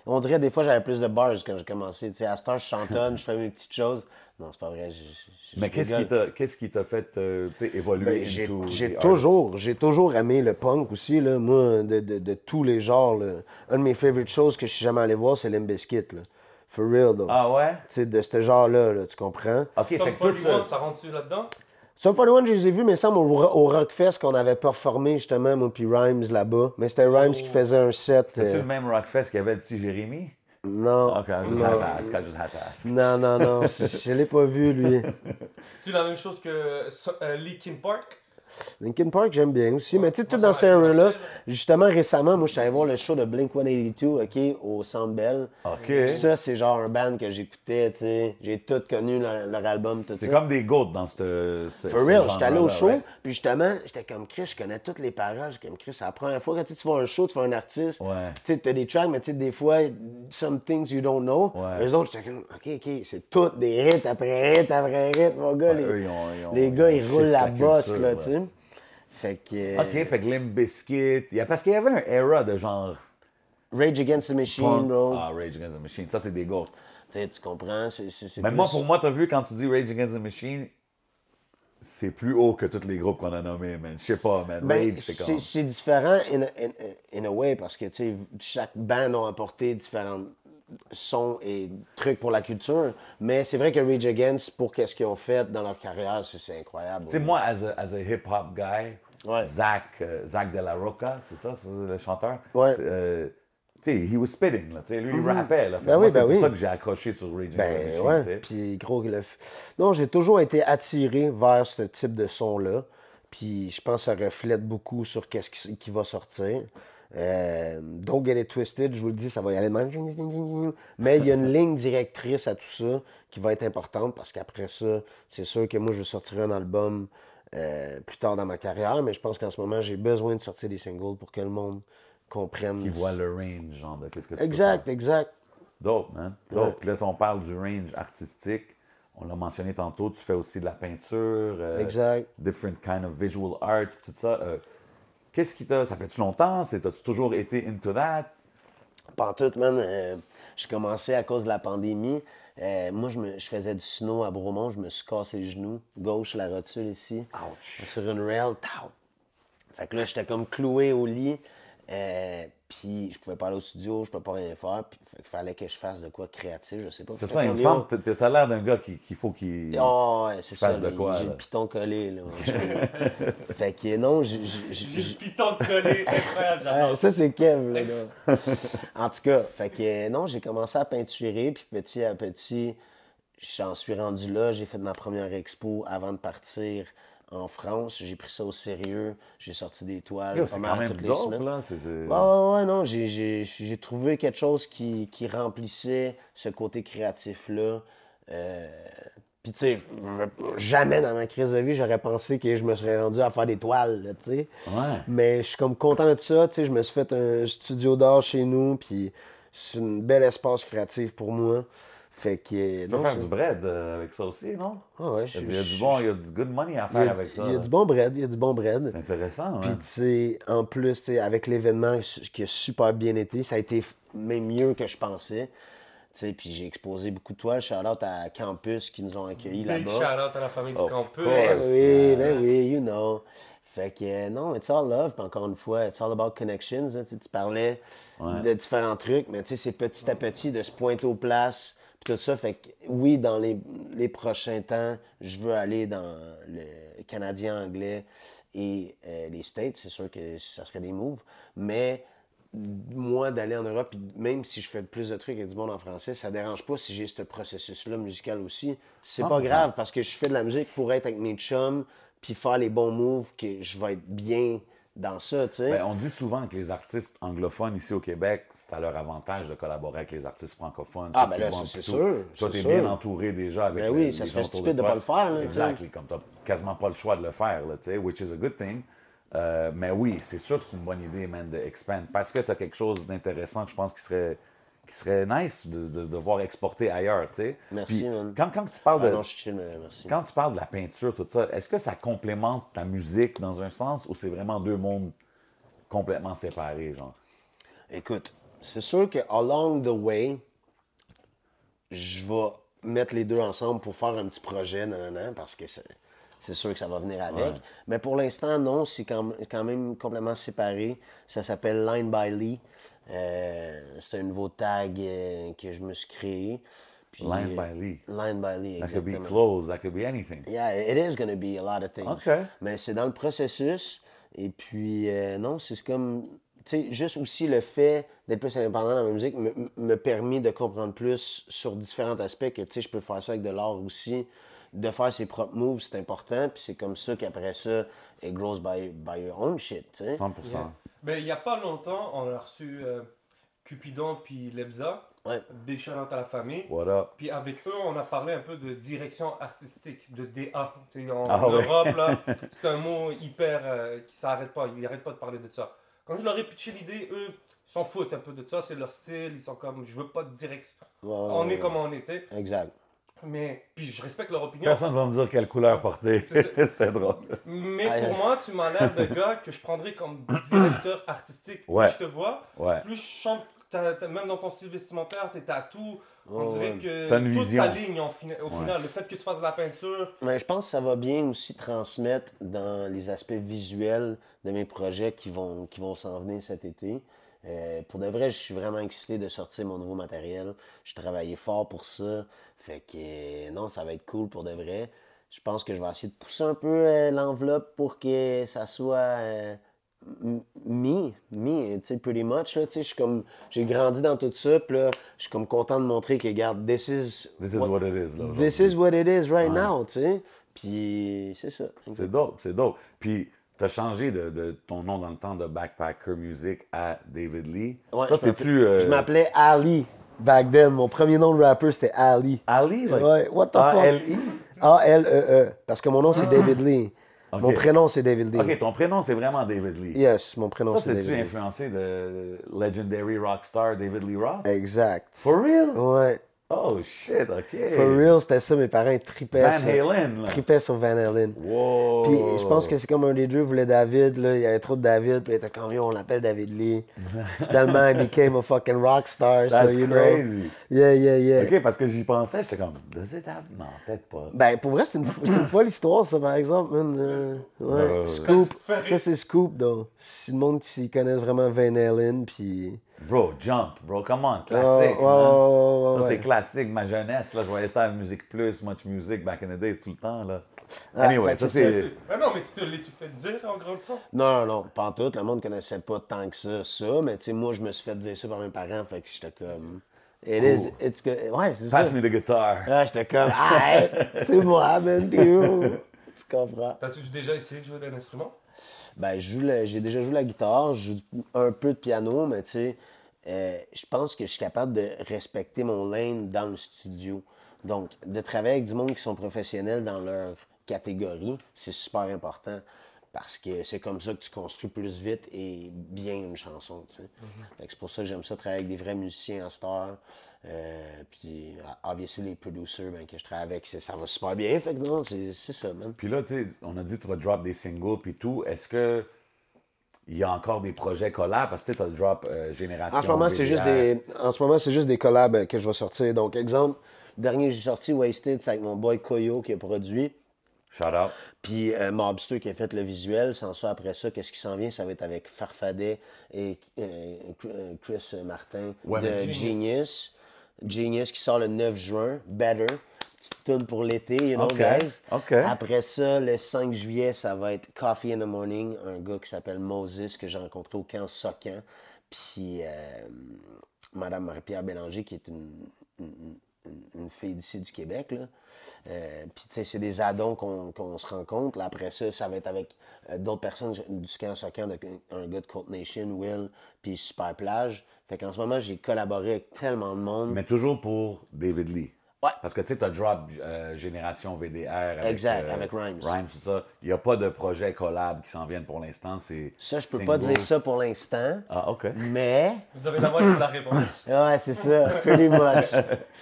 on dirait des fois j'avais plus de bars quand j'ai commencé. Tu sais, à cette heure, je chantonne, je fais mes petites choses. Non, c'est pas vrai. je- je- je Mais qu'est-ce qui t'a qu'est-ce qui t'a fait euh, évoluer Ben, j'ai toujours, j'ai toujours aimé le punk aussi, là, moi, de, de- de tous les genres. là. Un de mes favorite choses que je suis jamais allé voir, c'est là. For real, though. Ah ouais? Tu sais, de ce genre-là, là, tu comprends? OK, fait Sum que tout 41, ça... ça rentre-tu là-dedans? Sum 41, je les ai vus, mais il semble, au, au Rockfest qu'on avait performé, justement, moi puis Rhymes, là-bas. Mais c'était Rhymes qui faisait un set. C'est-tu euh, le même Rockfest qu'il y avait le petit Jérémy? Non. OK, I just non. had ask, I just had to ask. Non, non, non, je, je l'ai pas vu, lui. C'est-tu la même chose que euh, Linkin Park? Linkin Park, j'aime bien aussi, mais tu sais, tout Moi, dans ça ce m'a era-là, justement, récemment, moi, je suis allé voir le show de Blink-182, OK, au Centre Bell. OK. Ça, c'est genre un band que j'écoutais, tu sais. J'ai tout connu, leur, leur album, tout ça. C'est comme des goats dans cette... ce- For real, j'étais allé au show, puis justement, j'étais comme Chris, je connais toutes les paroles, j'étais comme Chris, c'est la première fois quand tu vas à un show, tu vois un artiste, Ouais. tu sais, t'as des tracks, mais tu sais, des fois, some things you don't know. Ouais. Les autres, j'étais comme, OK, OK, c'est toutes des hits après hits après hits, mon gars. Les, eux, ils ont- ils ont- les gars, ils ils roulent la bosse, là, tu sais. Fait que. OK, fait que Limp a- Parce qu'il y avait un era de genre... Rage Against the Machine, punk- bro. Ah, Rage Against the Machine. Ça, c'est des goats. Tu comprends? C'est, c'est, c'est Mais plus- moi, pour moi, t'as vu, quand tu dis Rage Against the Machine, c'est plus haut que tous les groupes qu'on a nommés, man. Je sais pas, man. Ben, Rage, c'est comme... c'est différent in a, in, in a way parce que tu sais, chaque band a apporté différents sons et trucs pour la culture. Mais c'est vrai que Rage Against, pour qu'est-ce qu'ils ont fait dans leur carrière, c'est, incroyable. Tu sais, moi, as a, as a hip-hop guy, Ouais. Zach, euh, Zach De La Rocca, c'est ça, le chanteur? Ouais. Euh, tu sais, he was spitting, là. Tu sais, lui, il rappait, là. Fait Ben oui, c'est ben pour oui. ça que j'ai accroché sur Rage Against the Ben ouais, puis gros, le... non, j'ai toujours été attiré vers ce type de son-là. Puis je pense que ça reflète beaucoup sur qu'est-ce qui, qui va sortir. Euh, don't get it twisted, je vous le dis, ça va y aller de même. Mais il y a une ligne directrice à tout ça qui va être importante parce qu'après ça, c'est sûr que moi, je sortirai un album euh, plus tard dans ma carrière, mais je pense qu'en ce moment, j'ai besoin de sortir des singles pour que le monde comprenne. Qui voit le range, genre, de qu'est-ce que tu peux Exact, exact. Dope, man. Dope. Là, si on parle du range artistique, on l'a mentionné tantôt, tu fais aussi de la peinture. euh, Exact. Different kind of visual arts, tout ça. Qu'est-ce qui t'a... Ça fait-tu longtemps? T'as-tu toujours été into that? Pas tout, man. euh, j'ai commencé à cause de la pandémie. Euh, moi, je, me- je faisais du snow à Bromont. Je me suis cassé les genoux. Gauche, la rotule ici. Sur une rail. tau. Fait que là, j'étais comme cloué au lit. Euh, puis je pouvais pas aller au studio, je pouvais pas rien faire. Puis fait qu'il fallait que je fasse de quoi créatif, je sais pas. C'est ça, il me semble que t'as- t'as l'air d'un gars qui- qu'il faut qu'il... Oh, ouais, c'est ça. fasse de là, quoi, J'ai là. le piton collé, là. fait que non, j'ai- j'ai- le piton collé, incroyable, j'adore. ça, c'est Kev, là. gars. en tout cas, fait que non, j'ai commencé à peinturer, puis petit à petit, j'en suis rendu là, j'ai fait ma première expo avant de partir en France. J'ai pris ça au sérieux, j'ai sorti des toiles pas mal toutes les semaines. là. Ouais, non, j'ai- trouvé quelque chose qui, qui remplissait ce côté créatif-là. Euh, Puis, tu sais, jamais dans ma crise de vie, j'aurais pensé que je me serais rendu à faire des toiles, tu sais. Ouais. Mais je suis comme content de ça, tu sais, je me suis fait un studio d'art chez nous, puis c'est un bel espace créatif pour moi. Fait que... Tu peux non, faire du bread euh, avec ça aussi, non? Ah ouais, je- Il y a du bon, il y a du good money à a- faire avec ça. Il y a du bon bread, il y a du bon bread. C'est intéressant, Puis, ouais. tu sais, en plus, tu sais, avec l'événement qui a super bien été, ça a été même mieux que je pensais. Tu sais, puis j'ai exposé beaucoup de toiles. Shout-out à Campus qui nous ont accueillis là-bas. shout-out à la famille du campus. course. Ben oui, ben oui, you know. Fait que euh, non, it's all love. Puis encore une fois, it's all about connections. hein. Tu parlais Ouais. de différents trucs, mais tu sais, c'est petit à petit de se pointer aux places. Tout ça, fait que oui, dans les, les prochains temps, je veux aller dans le Canadien anglais et euh, les States. C'est sûr que ça serait des moves. Mais moi, d'aller en Europe, même si je fais plus de trucs avec du monde en français, ça dérange pas si j'ai ce processus-là musical aussi. C'est pas 100%. grave parce que je fais de la musique pour être avec mes chums, puis faire les bons moves, que je vais être bien dans ça, tu sais. Ben, on dit souvent que les artistes anglophones ici au Québec, c'est à leur avantage de collaborer avec les artistes francophones. Ah, ben là, c'est sûr, Toi, t'es bien entouré déjà avec Ben oui, les ça serait stupide de toi. pas le faire, là, Exactly, comme t'as quasiment pas le choix de le faire, tu sais, which is a good thing. Euh, mais oui, c'est sûr que c'est une bonne idée, man, de expand. Parce que tu as quelque chose d'intéressant que je pense qui serait, qui serait nice de, de, de voir exporter ailleurs, tu sais. Merci, Puis, man. Quand, quand tu parles Ah de... non, je suis chill, mais merci. Quand tu parles de la peinture, tout ça, est-ce que ça complémente ta musique dans un sens ou c'est vraiment deux mondes complètement séparés, genre? Écoute, c'est sûr que along the way, je vais mettre les deux ensemble pour faire un petit projet, nanana, parce que c'est, c'est sûr que ça va venir avec. Mais pour l'instant, non, c'est quand, quand même complètement séparé. Ça s'appelle Line by Lee. Euh, c'est un nouveau tag euh, que je me suis créé. Puis, Line euh, by Lee. Line by Lee, That could be clothes, that could be anything. Yeah, it is gonna be a lot of things. OK. Mais c'est dans le processus. Et puis, euh, non, c'est comme. Tu sais, juste aussi le fait d'être plus indépendant dans ma musique me, me permet de comprendre plus sur différents aspects que, tu sais, je peux faire ça avec de l'art aussi. De faire ses propres moves, c'est important. Puis c'est comme ça qu'après ça, it grows by, by your own shit, tu sais. 100%. Ben, il n'y a pas longtemps, on a reçu euh, Cupidon puis Lebza. Ouais. Big shout out à la famille. Puis avec eux, on a parlé un peu de direction artistique, de DA. Tu En Ah ouais. Europe, là, c'est un mot hyper. euh, qui s'arrête pas. Ils n'arrêtent pas de parler de ça. Quand je leur ai pitché l'idée, eux s'en foutent un peu de ça. C'est leur style. Ils sont comme, je veux pas de direction. Ouais, on est comme on sais. Exact. Mais, puis je respecte leur opinion. Personne va me dire quelle couleur porter. C'était drôle. Mais Aïe. pour moi, tu m'as l'air de gars que je prendrais comme directeur artistique. Ouais. Plus je te vois, Ouais. plus je chante, même dans ton style vestimentaire, tes tatous, on Ouais, dirait que T'as une tout vision. s'aligne en fina- au final. Le fait que tu fasses de la peinture, Mais je pense que ça va bien aussi transmettre dans les aspects visuels de mes projets qui vont, qui vont s'en venir cet été. Euh, pour de vrai, je suis vraiment excité de sortir mon nouveau matériel. J'ai travaillé fort pour ça. Fait que euh, non, ça va être cool pour de vrai. Je pense que je vais essayer de pousser un peu euh, l'enveloppe pour que ça soit euh, me, me, tu sais, pretty much. Là, tu sais, je suis comme, j'ai grandi dans tout ça, puis là, je suis comme content de montrer que, regarde, this is, This is what it is, là. This is what it is right Ouais. now, tu sais. Puis c'est ça. C'est dope, c'est dope. Puis, tu as changé de, de ton nom dans le temps de Backpacker Music à David Lee. Ouais, ça, je m'appelais- c'est-tu. euh, Je m'appelais Ali back then. Mon premier nom de rapper, c'était Ali. Ali? like- Ouais, what the fuck? A-L-I? A-L-E-E. Parce que mon nom, c'est David Lee. Mon prénom, c'est David Lee. Ok, ton prénom, c'est vraiment David Lee. Yes, mon prénom, Ça, c'est c'est-tu David Lee. influencé de legendary rockstar David Lee Roth? Exact. For real? Ouais. Oh shit, ok. For real, c'était ça. Mes parents tripaient Van sur- Halen, là. tripaient sur Van Halen. Wow. Puis je pense que c'est comme un des deux voulait David, là. Il y avait trop de David, puis il était comme, yo, on l'appelle David Lee. Finalement, il became a fucking rock star, so That's you know. crazy. Yeah, yeah, yeah. Ok, parce que j'y pensais, j'étais comme, does it have? Non, peut-être pas. Ben, pour vrai, c'est une, c'est une folle histoire, ça, par exemple, man. Euh, ouais. Ouais. Scoop. Ça, c'est Scoop, donc. Si le monde qui connaît vraiment Van Halen, puis... Bro, Jump, bro, come on, classique. Ça, c'est classique, ma jeunesse, là, je voyais ça à Musique Plus, Much Music, back in the days, tout le temps, là. Ah, Anyway, fait ça, c'est... Ah non, mais tu te l'es-tu fait dire en grandissant? Non, non, non, pas en tout. Le monde connaissait pas tant que ça, ça. Mais, tu sais, moi, je me suis fait dire ça par mes parents, fait que j'étais comme... It is, it's good. Ouais, c'est ça. Pass me the guitar. Ah, j'étais comme, ah, c'est moi, man, t'es où? Tu comprends? T'as-tu déjà essayé de jouer d'un instrument? Ben, je joue le- j'ai déjà joué la guitare, je joue un peu de piano, mais tu sais, euh, je pense que je suis capable de respecter mon lane dans le studio. Donc, de travailler avec du monde qui sont professionnels dans leur catégorie, c'est super important. Parce que c'est comme ça que tu construis plus vite et bien une chanson. tu sais. Fait que C'est pour ça que j'aime ça travailler avec des vrais musiciens en star. Euh, puis, obviously, les producers ben, que je travaille avec, ça va super bien. Fait que non, c'est c'est ça, man. Puis là, tu sais, on a dit que tu vas drop des singles puis tout. Est-ce que il y a encore des projets collabs? Parce que tu as le drop euh, Génération. En ce moment, c'est juste des, en ce moment, c'est juste des collabs euh, que je vais sortir. Donc, exemple, le dernier que j'ai sorti, Wasted, c'est avec mon boy Koyo qui a produit. Shout out. Puis euh, Mobster qui a fait le visuel. Sans ça, après ça, qu'est-ce qui s'en vient? Ça va être avec Farfadet et euh, Chris Martin Ouais, de Genius. Genius qui sort le 9 juin. Better. Petite tune pour l'été, you know, OK, guys? Après ça, le 5 juillet, ça va être Coffee in the Morning, un gars qui s'appelle Moses que j'ai rencontré au camp Socan. Puis euh, Madame Marie-Pierre Bélanger, qui est une, une- une- fille d'ici du Québec. Là. Euh, puis, tu sais, c'est des addons qu'on se rencontre. Là, après ça, ça va être avec euh, d'autres personnes du camp Socan, un gars de Colt Nation, Will, puis Super Plage. Fait qu'en ce moment, j'ai collaboré avec tellement de monde. Mais toujours pour David Lee. Ouais. Parce que tu sais, tu as drop euh, Génération VDR. Avec, Exact, avec Rhymes. Rhymes, tout ça. Il n'y a pas de projet collab qui s'en viennent pour l'instant. C'est Ça, je peux pas dire ça pour l'instant. Ah, OK. Mais, Vous avez la de la réponse. ouais, c'est ça, pretty much.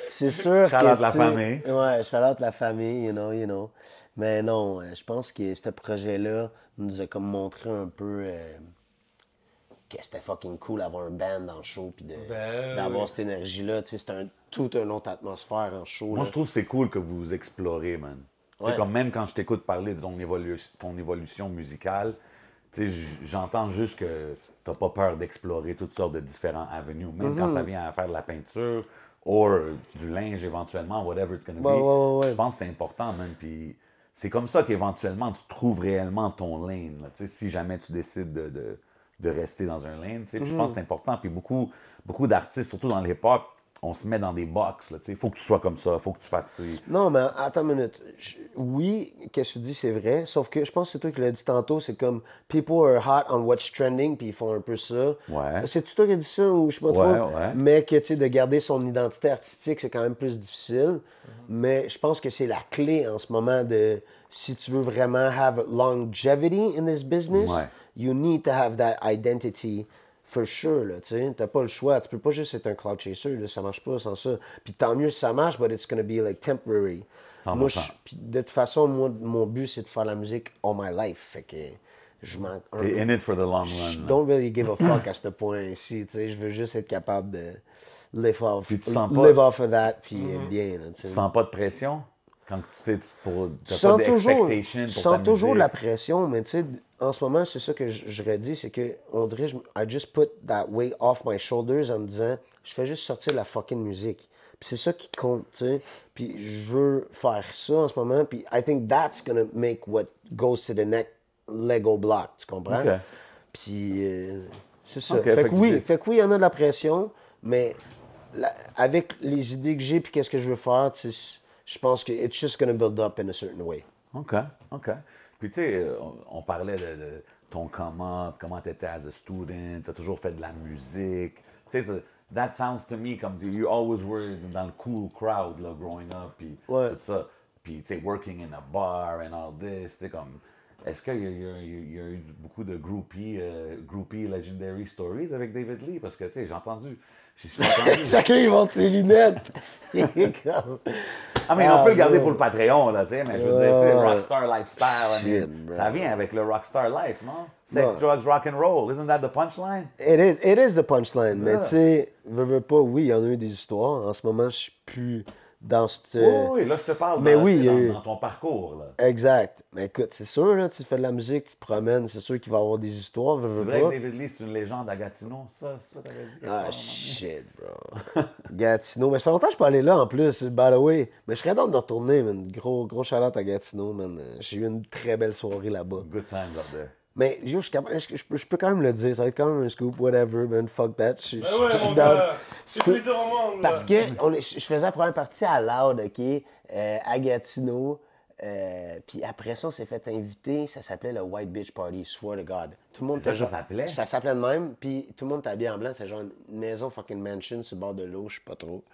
C'est sûr out la famille. Ouais, out la famille, you know, you know. Mais non, euh, je pense que ce projet-là nous a comme montré un peu euh, que c'était fucking cool d'avoir un band dans le show puis de- Ben d'avoir oui. cette énergie-là. Tu sais, c'est un, toute une autre atmosphère en show. Moi, là. je trouve que c'est cool que vous explorez, man. Tu sais, Ouais. comme même quand je t'écoute parler de ton, évolu- ton évolution musicale, tu sais, j- j'entends juste que t'as pas peur d'explorer toutes sortes de différents avenues, même quand ça vient à faire de la peinture ou du linge éventuellement, whatever it's gonna Ouais, be. ouais, ouais, ouais. Je pense que c'est important, man. Puis c'est comme ça qu'éventuellement tu trouves réellement ton lane. là, tu sais, si jamais tu décides de, de- de rester dans un lane, tu sais, puis je pense que c'est important. Puis beaucoup, beaucoup d'artistes, surtout dans le hip-hop, on se met dans des box. Il faut que tu sois comme ça, il faut que tu fasses. Non, mais attends une minute. Je- oui, qu'est-ce que tu dis, c'est vrai. Sauf que je pense que c'est toi qui l'as dit tantôt. C'est comme people are hot on what's trending, puis ils font un peu ça. Ouais. C'est toi qui as dit ça ou je sais pas trop. Ouais, ouais. Mais que tu sais, de garder son identité artistique, c'est quand même plus difficile. Mais je pense que c'est la clé en ce moment de si tu veux vraiment have longevity in this business, Ouais. You need to have that identity for sure, là, tu sais. T'as pas le choix. Tu peux pas juste être un cloud chaser, là. Ça marche pas sans ça. Puis tant mieux si ça marche, but it's gonna be, like, temporary. 100%. Moi, je- puis de toute façon, moi, mon but, c'est de faire la musique all my life. Fait que je m'en... T'es in it for the long je run. là. don't really give a fuck à ce point ici, tu sais. Je veux juste être capable de live off, Puis tu sens pas- live off of that, puis être bien, là, tu sais. Sens pas de pression? Quand tu sais, tu- pour Tu t'as sens pas toujours, tu sens ta toujours musique? la pression, mais tu sais, en ce moment, c'est ça que je, je redis, c'est que on dirait, je, I just put that weight off my shoulders en me disant, je fais juste sortir la fucking musique. Puis c'est ça qui compte, tu sais. Puis je veux faire ça en ce moment, puis I think that's gonna make what goes to the next Lego block, tu comprends? Ok. Puis euh, c'est ça. Ok, fait, fait que oui, fait que oui, il y en a de la pression, mais la- avec les idées que j'ai puis qu'est-ce que je veux faire, tu sais, je pense que it's just gonna build up in a certain way. OK, OK. Puis, tu sais, euh, on, on parlait de, de ton come-up, comment tu étais as a student, tu as toujours fait de la musique. Tu sais, ça- that sounds to me comme you always were dans le cool crowd, là, growing up, puis Ouais. tout ça. Puis, tu sais, working in a bar and all this, tu sais, comme... Est-ce qu'il y, a- il y a- il y a eu beaucoup de groupie, euh, groupie legendary stories avec David Lee? Parce que, tu sais, j'ai entendu... Entendu... Chacun, ils monte ses lunettes. Ah, mais on Ah, peut le garder pour le Patreon, là, tu sais, mais je veux dire, tu sais. Rockstar Lifestyle, ça vient avec le Rockstar Life, non? Sex, drugs, rock and roll, isn't that the punchline? It is, it is the punchline. Mais tu sais, veux, veux pas, oui, il y en a eu des histoires. En ce moment, je suis plus dans cette. Oui, oui, là, je te parle mais dans, oui, dans, eu- dans ton parcours, là. Exact. Mais écoute, c'est sûr, là, tu fais de la musique, tu te promènes, c'est sûr qu'il va y avoir des histoires. C'est vrai pas. que David Lee, c'est une légende à Gatineau, ça, c'est ça que t'avais dit? Ah, shit, bro. Gatineau. Mais ça fait longtemps que je peux aller là en plus, by the way. Mais je serais dans de retourner, man. Gros, gros shout à Gatineau, man. J'ai eu une très belle soirée là-bas. Good times up there. Mais yo, je, peux- je peux quand même le dire, ça va être quand même un scoop, whatever, man, fuck that. Je- Ben ouais, je suis mon down. gars. C'est plaisir au monde. Parce que on est- je je faisais la première partie à Loud, OK, euh, à Gatineau. euh, puis après ça, on s'est fait inviter. Ça s'appelait le White Beach Party, swear to God. Tout le monde Ça, s'appelait? Ça s'appelait de même. Puis tout le monde était habillé en blanc. C'était genre une maison fucking mansion sur le bord de l'eau, je sais pas trop.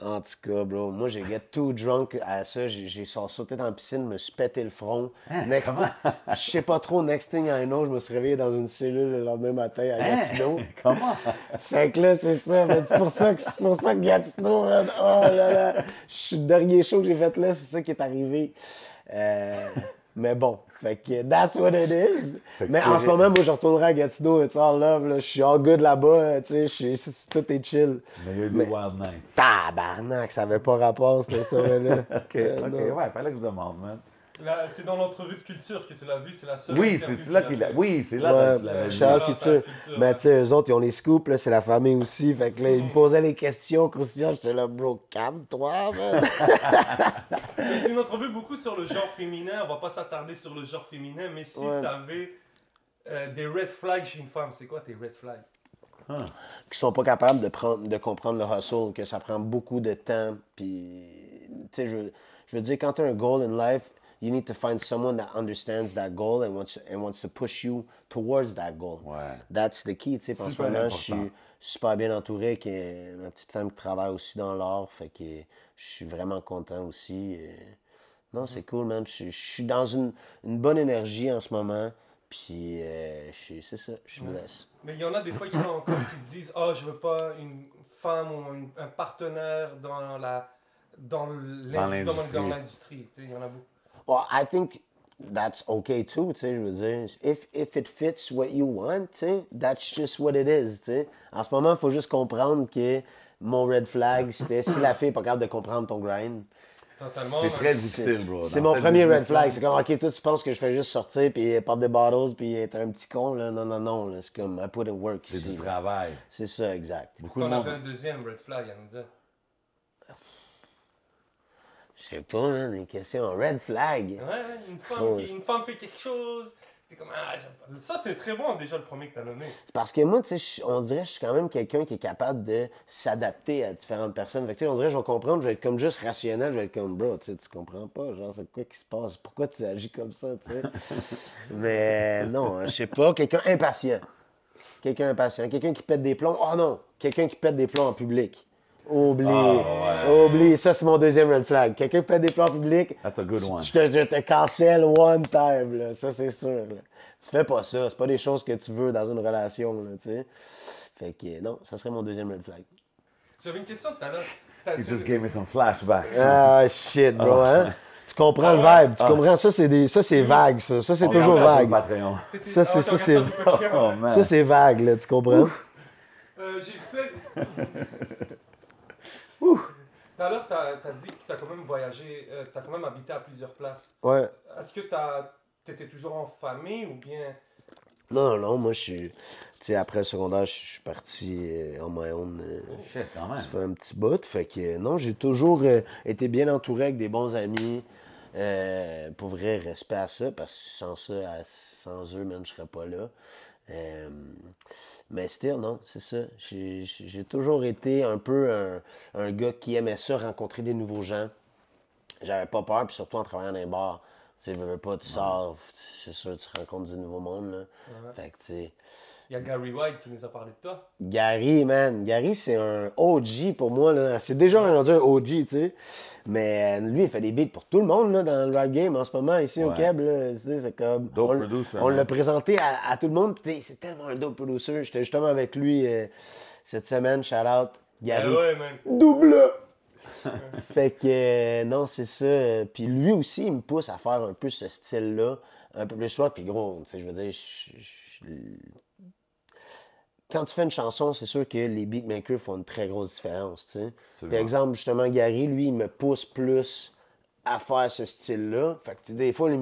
En tout cas, bro, moi j'ai get too drunk à ça. J'ai j'ai sa- sauté dans la piscine, me suis pété le front. next Je sais pas trop, next thing I know, je me suis réveillé dans une cellule le lendemain matin à Gatineau. Comment? Fait que là, c'est ça. mais C'est pour ça que c'est pour ça que Gatineau, man, oh là là. Je suis le dernier show que j'ai fait là, c'est ça qui est arrivé. Euh, mais bon, fait que that's what it is. Mais en ce moment, moi, je retournerai à Gatineau, it's all love, là. Je suis all good là-bas, tu sais, tout est chill. Mais il y a eu des Wild Nights. Tabarnak, ça avait pas rapport, cette histoire-là. Ok, Euh, ok, non. ouais, fallait que je demande, man. C'est dans l'entrevue de culture que tu l'as vu, c'est la seule. Oui, c'est là qu'il a. Oui, c'est là dit. Charles Culture. Mais ouais. tu sais, eux autres, ils ont les scoops, là, c'est la famille aussi. Fait que là, ils me posaient les questions croustillantes. J'étais là, bro, calme-toi. C'est une entrevue beaucoup sur le genre féminin. On va pas s'attarder sur le genre féminin, mais si Ouais. tu avais des red flags chez une femme, c'est quoi tes red flags? Qui sont pas capables de, prendre, de comprendre le hustle, que ça prend beaucoup de temps. Puis, tu sais, je, je veux dire, quand tu as un goal in life, you need to find someone that understands that goal and wants, and wants to push you towards that goal. Ouais. That's the key, tu sais. En ce moment, je suis super bien entouré avec euh, ma petite femme qui travaille aussi dans l'art, fait que je suis vraiment content aussi. Non, c'est cool, man. Je, suis- je suis dans une, une bonne énergie en ce moment. Puis, euh, c'est ça, je suis blessé. Mais il y en a des fois qui sont encore qui se disent oh je veux pas une femme ou une- un partenaire dans la dans l'industrie. Dans l'industrie. dans l'industrie. Tu sais, Il y en a beaucoup. Well, I think that's okay too, tu sais, je veux dire. If, if it fits what you want, tu sais, that's just what it is, tu sais. En ce moment, il faut juste comprendre que mon red flag, c'était si la fille n'est pas capable de comprendre ton grind. Totalement. C'est très difficile, bro. C'est mon premier red flag. C'est comme, OK, toi, tu penses que je fais juste sortir puis pop des bottles puis être un petit con, là. Non, non, non, là. C'est comme, I put in work C'est du travail. C'est ça, exact. Beaucoup de on avait un monde. deuxième red flag à nous dire. Je sais pas, des questions. Red flag. Ouais, ouais, une femme, Oh, qui, c'est- une femme fait quelque chose. C'est comme ah. Ça c'est très bon déjà le premier que t'as nommé. Parce que moi, tu sais, on dirait que je suis quand même quelqu'un qui est capable de s'adapter à différentes personnes. Fait que, tu sais, on dirait que je vais comprendre, je vais être comme juste rationnel, je vais être comme, bro, tu sais, tu comprends pas, genre, c'est quoi qui se passe? Pourquoi tu agis comme ça, tu sais? Mais non, je sais pas, quelqu'un impatient. Quelqu'un impatient. Quelqu'un qui pète des plombs. Oh non! Quelqu'un qui pète des plombs en public. Oublie. Ah, Oublie. Ça, c'est mon deuxième red flag. Quelqu'un qui pète des plombs en public. That's a good one. Je te, je te cancelle one time, là. Ça, c'est sûr, là. Tu fais pas ça. C'est pas des choses que tu veux dans une relation, là, tu sais. Fait que, non, ça serait mon deuxième red flag. J'avais une question tout à l'heure. Dit- just gave me some flashbacks. Ah, shit, bro, hein? Tu comprends le vibe, tu comprends? Ça, c'est des... ça, c'est vague, ça. Ça, c'est toujours vague. Ça, c'est- Ah, ça, c'est- Oh. Ça, c'est vague, là, tu comprends? Euh, j'ai fait. Tout à l'heure, t'as as dit que t'as quand même voyagé, euh, t'as quand même habité à plusieurs places. Ouais. Est-ce que t'as- t'étais toujours en famille ou bien? Non, non, moi, je suis... Tu sais, après le secondaire, je suis parti euh, on my own. euh, Shit, quand même. Ça fait un petit bout. Fait que euh, non, j'ai toujours euh, été bien entouré avec des bons amis. Euh, pour vrai, respect à ça, parce que sans ça, à- sans eux, man, je serais pas là. Mais still, non, c'est ça. J'ai toujours été un peu un gars qui aimait ça, rencontrer des nouveaux gens. J'avais pas peur, puis surtout en travaillant dans les bars. Tu sais, veux, pas, tu sors, c'est sûr, tu rencontres du nouveau monde, là. Fait que, tu sais... Il y a Gary White qui nous a parlé de toi. Gary, man. Gary, c'est un OG pour moi. là. C'est déjà rendu un OG, tu sais. Mais euh, lui, il fait des beats pour tout le monde là, dans le rap game en ce moment, ici au Ouais. Québec. là. Tu sais, C'est comme. Dope on producer, on l'a présenté à, à tout le monde. puis tu sais, C'est tellement un dope producer. J'étais justement avec lui euh, cette semaine. Shout out, Gary. Ah ouais, man. Double! fait que, euh, non, c'est ça. Puis lui aussi, il me pousse à faire un peu ce style-là, un peu plus soir. Puis gros, tu sais, je veux dire, je- je- quand tu fais une chanson, c'est sûr que les beatmakers font une très grosse différence, tu sais. Par exemple, justement, Gary, lui, il me pousse plus à faire ce style-là. Fait que, des fois, les,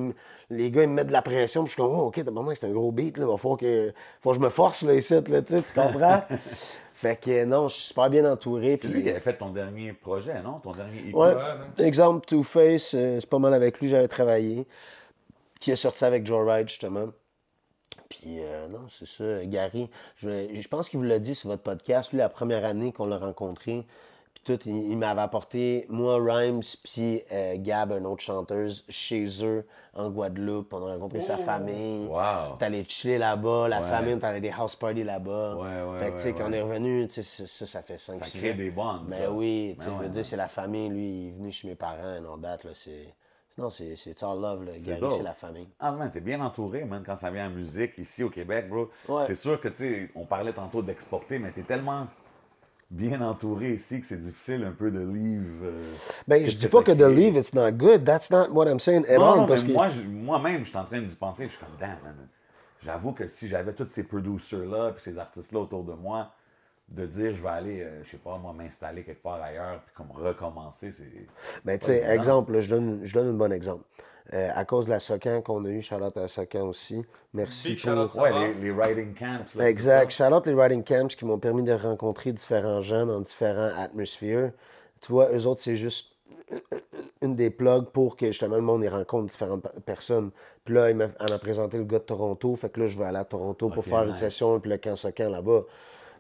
les gars, ils me mettent de la pression, puis je suis comme, oh, OK, t'as pas c'est un gros beat, là. Va falloir que, faut que je me force, là, ici, là, tu comprends? fait que, non, je suis super bien entouré. C'est puis- lui qui avait fait ton dernier projet, non? Ton dernier EP. Ouais. Exemple, Two-Face, euh, c'est pas mal avec lui, j'avais travaillé. Qui est sorti avec Joe Ride, justement. Puis euh, non, c'est ça. Gary, je, je pense qu'il vous l'a dit sur votre podcast, lui, la première année qu'on l'a rencontré. Tout, il, il m'avait apporté, moi, Rhymes, puis euh, Gab, une autre chanteuse, chez eux, en Guadeloupe. On a rencontré sa famille. Wow. Allé chiller là-bas, la Ouais. famille, à des house parties là-bas. Ouais, ouais, fait que, tu sais, ouais, quand on est revenu, tu sais, ça, ça, fait 5 Ça 6 crée des bonds. Ben ça. oui, tu sais, Ben je ouais, veux dire, c'est la famille. Lui, il est venu chez mes parents, non date, là, c'est... Non, c'est c'est all love, là. Gary, c'est la famille. Ah, man, t'es bien entouré, man, quand ça vient en musique ici au Québec, bro. Ouais. C'est sûr que, tu sais, on parlait tantôt d'exporter, mais t'es tellement bien entouré ici que c'est difficile un peu de leave. euh, Ben, je dis pas que de leave, it's not good. That's not what I'm saying at Non, all. non, parce mais que... moi, moi-même, je suis en train d'y penser, je suis comme, damn, man. J'avoue que si j'avais tous ces producers-là, puis ces artistes-là autour de moi, de dire, je vais aller, euh, je sais pas, moi, m'installer quelque part ailleurs, puis comme recommencer, c'est. Ben, tu sais, exemple, là, je, donne, je donne un bon exemple. Euh, à cause de la Socan qu'on a eu, Charlotte à la Socan aussi. Merci Big pour... Ouais, les, les writing camps. là, Exact. Charlotte, les Riding Camps qui m'ont permis de rencontrer différents gens dans différents atmosphères. Tu vois, eux autres, c'est juste une des plugs pour que justement le monde y rencontre différentes pe- personnes. Puis là, elle m'a présenté le gars de Toronto. Fait que là, je vais aller à Toronto pour faire une session, puis le camp Socan là-bas.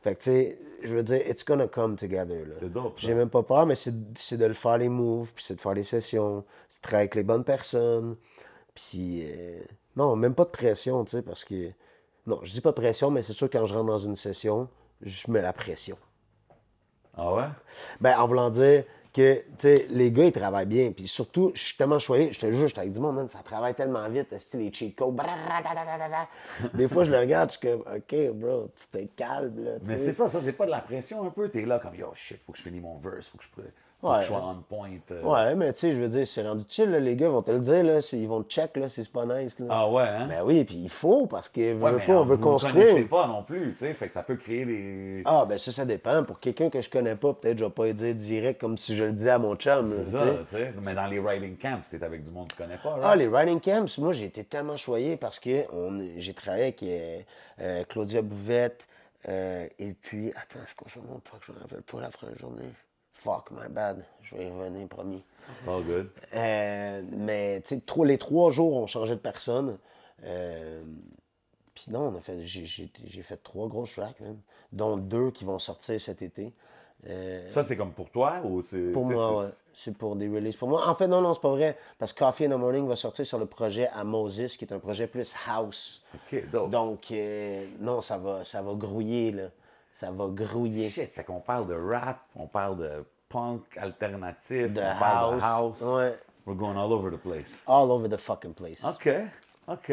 Fait que tu sais, je veux dire, it's gonna come together. C'est dope. J'ai même pas peur, mais c'est c'est de le faire les moves, puis c'est de faire les sessions, c'est de travailler avec les bonnes personnes. Puis, euh, non, même pas de pression, tu sais, parce que. Non, je dis pas de pression, mais c'est sûr que quand je rentre dans une session, je mets la pression. Ah ouais? Ben, en voulant dire que, les gars, ils travaillent bien. Puis surtout, je suis tellement choyé, je te jure, j'étais avec du monde, man, ça travaille tellement vite, style les cheat codes. Des fois, je le regarde, je suis comme, OK, bro, tu t'es calme, là. Mais c'est ça, ça, c'est pas de la pression un peu. T'es là comme, yo, shit, faut que je finisse mon verse, faut que je, faut Ouais. que je sois point. euh. Ouais, mais tu sais, je veux dire, c'est rendu chill, là, les gars vont te le dire, là, ils vont te check, là, si c'est pas nice, là. Ah ouais, hein? Ben oui, puis il faut, parce que, Ouais, veut pas, on veut vous vous connaissez construire. pas non plus, tu sais, fait que ça peut créer des. Ah, ben ça, ça dépend. Pour quelqu'un que je connais pas, peut-être je vais pas dire direct comme si je le disais à mon chum. c'est ça, tu sais. Mais dans les writing camps, t'es avec du monde que tu connais pas, Ah, right? les riding camps, moi, j'ai été tellement choyé parce que on- j'ai travaillé avec euh, euh, Claudia Bouvette euh, et puis, attends, je son nom, fuck, je me rappelle pas la première journée. Fuck, my bad. Je vais y revenir, promis. All good. Euh, mais, tu sais, les trois jours, on changeait de personne. Euh, puis non, on a fait, j'ai, fait trois grosses tracks, même, dont deux qui vont sortir cet été. Euh, Ça, c'est comme pour toi ou c'est. Pour moi, c'est- ouais. C'est pour des releases. Pour moi, en fait, non, non, c'est pas vrai. Parce que Coffee in the Morning va sortir sur le projet à Moses, qui est un projet plus house. Ok, dope. Donc, euh, non, ça va, ça va grouiller, là. Ça va grouiller. Shit, fait qu'on parle de rap, on parle de punk alternatif, De on parle house. de house. Ouais. We're going all over the place. All over the fucking place. OK, OK.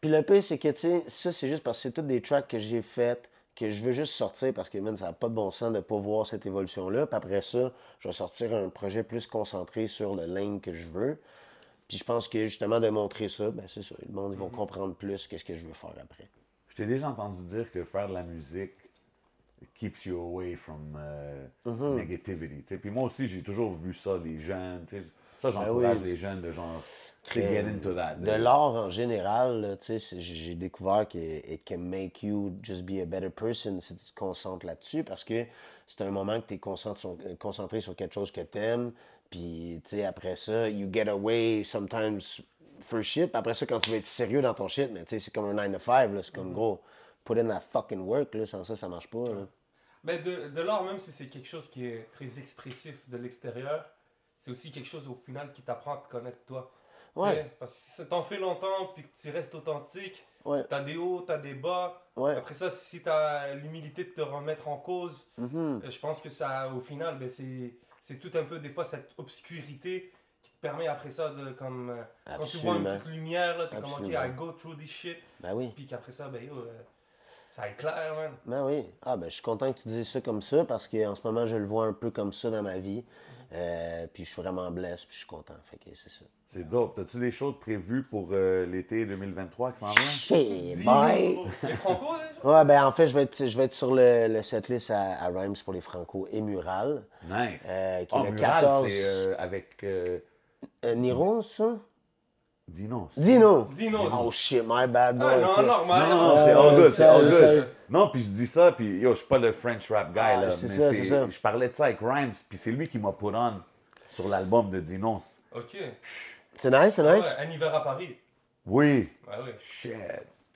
Puis le pire, c'est que, tu sais, ça, c'est juste parce que c'est toutes des tracks que j'ai faites, que je veux juste sortir parce que, man, ça n'a pas de bon sens de ne pas voir cette évolution-là. Puis après ça, je vais sortir un projet plus concentré sur le lane que je veux. Puis je pense que, justement, de montrer ça, ben c'est ça. Le monde, ils vont comprendre plus qu'est-ce que je veux faire après. Je t'ai déjà entendu dire que faire de la musique keeps you away from euh, Mm-hmm. negativity. Puis moi aussi, j'ai toujours vu ça, les jeunes. Ça, j'encourage Ben oui. les jeunes de genre to get into that. De l'art en général, là, j'ai découvert que it can make you just be a better person si tu te concentres là-dessus parce que c'est un moment que tu es concentré sur, euh, concentré sur quelque chose que tu aimes. Puis, après ça, you get away sometimes for shit. Après ça, quand tu veux être sérieux dans ton shit, mais c'est comme un 9 to 5, là, c'est comme gros. Put in that fucking work, là, sans ça, ça marche pas. Là. Mais de, de l'art, même si c'est quelque chose qui est très expressif de l'extérieur, c'est aussi quelque chose au final qui t'apprend à te connaître toi. Ouais. Parce que si ça t'en fait longtemps puis que tu restes authentique, Ouais. t'as des hauts, t'as des bas. Ouais. Après ça, si t'as l'humilité de te remettre en cause, Mhm. euh, je pense que ça, au final, ben, c'est tout un peu des fois cette obscurité qui te permet après ça de comme euh, quand tu vois une petite lumière là, t'es comme ok. I go through this shit, Ben oui. puis qu'après ça, ben yo, euh, ça éclaire, man. Ben oui. Ah, ben je suis content que tu dises ça comme ça parce qu'en ce moment, je le vois un peu comme ça dans ma vie. Euh, puis je suis vraiment blessé, puis je suis content. Fait que c'est ça. C'est dope. T'as-tu des choses prévues pour euh, l'été 2023 qui s'en vient? Shit, bye! Les Franco, déjà? Ouais, ben en fait, je vais être, je vais être sur le, le setlist à, à Rhymes pour les Franco et Mural. Nice. Euh, qui est Ah, le Mural, 14. c'est euh, avec euh, Euh, Niro, ça? Dinos. Dino! Dinos. Oh shit, my bad boy. Ah, non, normal. Non, non, non, Ah, c'est all good, c'est all good. Non, puis je dis ça, puis yo, je suis pas le French rap guy, Ah, là. c'est mais ça, c'est ça. Je parlais de ça avec Rhymes, puis c'est lui qui m'a put on sur l'album de Dinos. Ok. C'est nice, c'est nice. Ouais, un hiver à Paris. Oui. Ouais, ouais. Shit.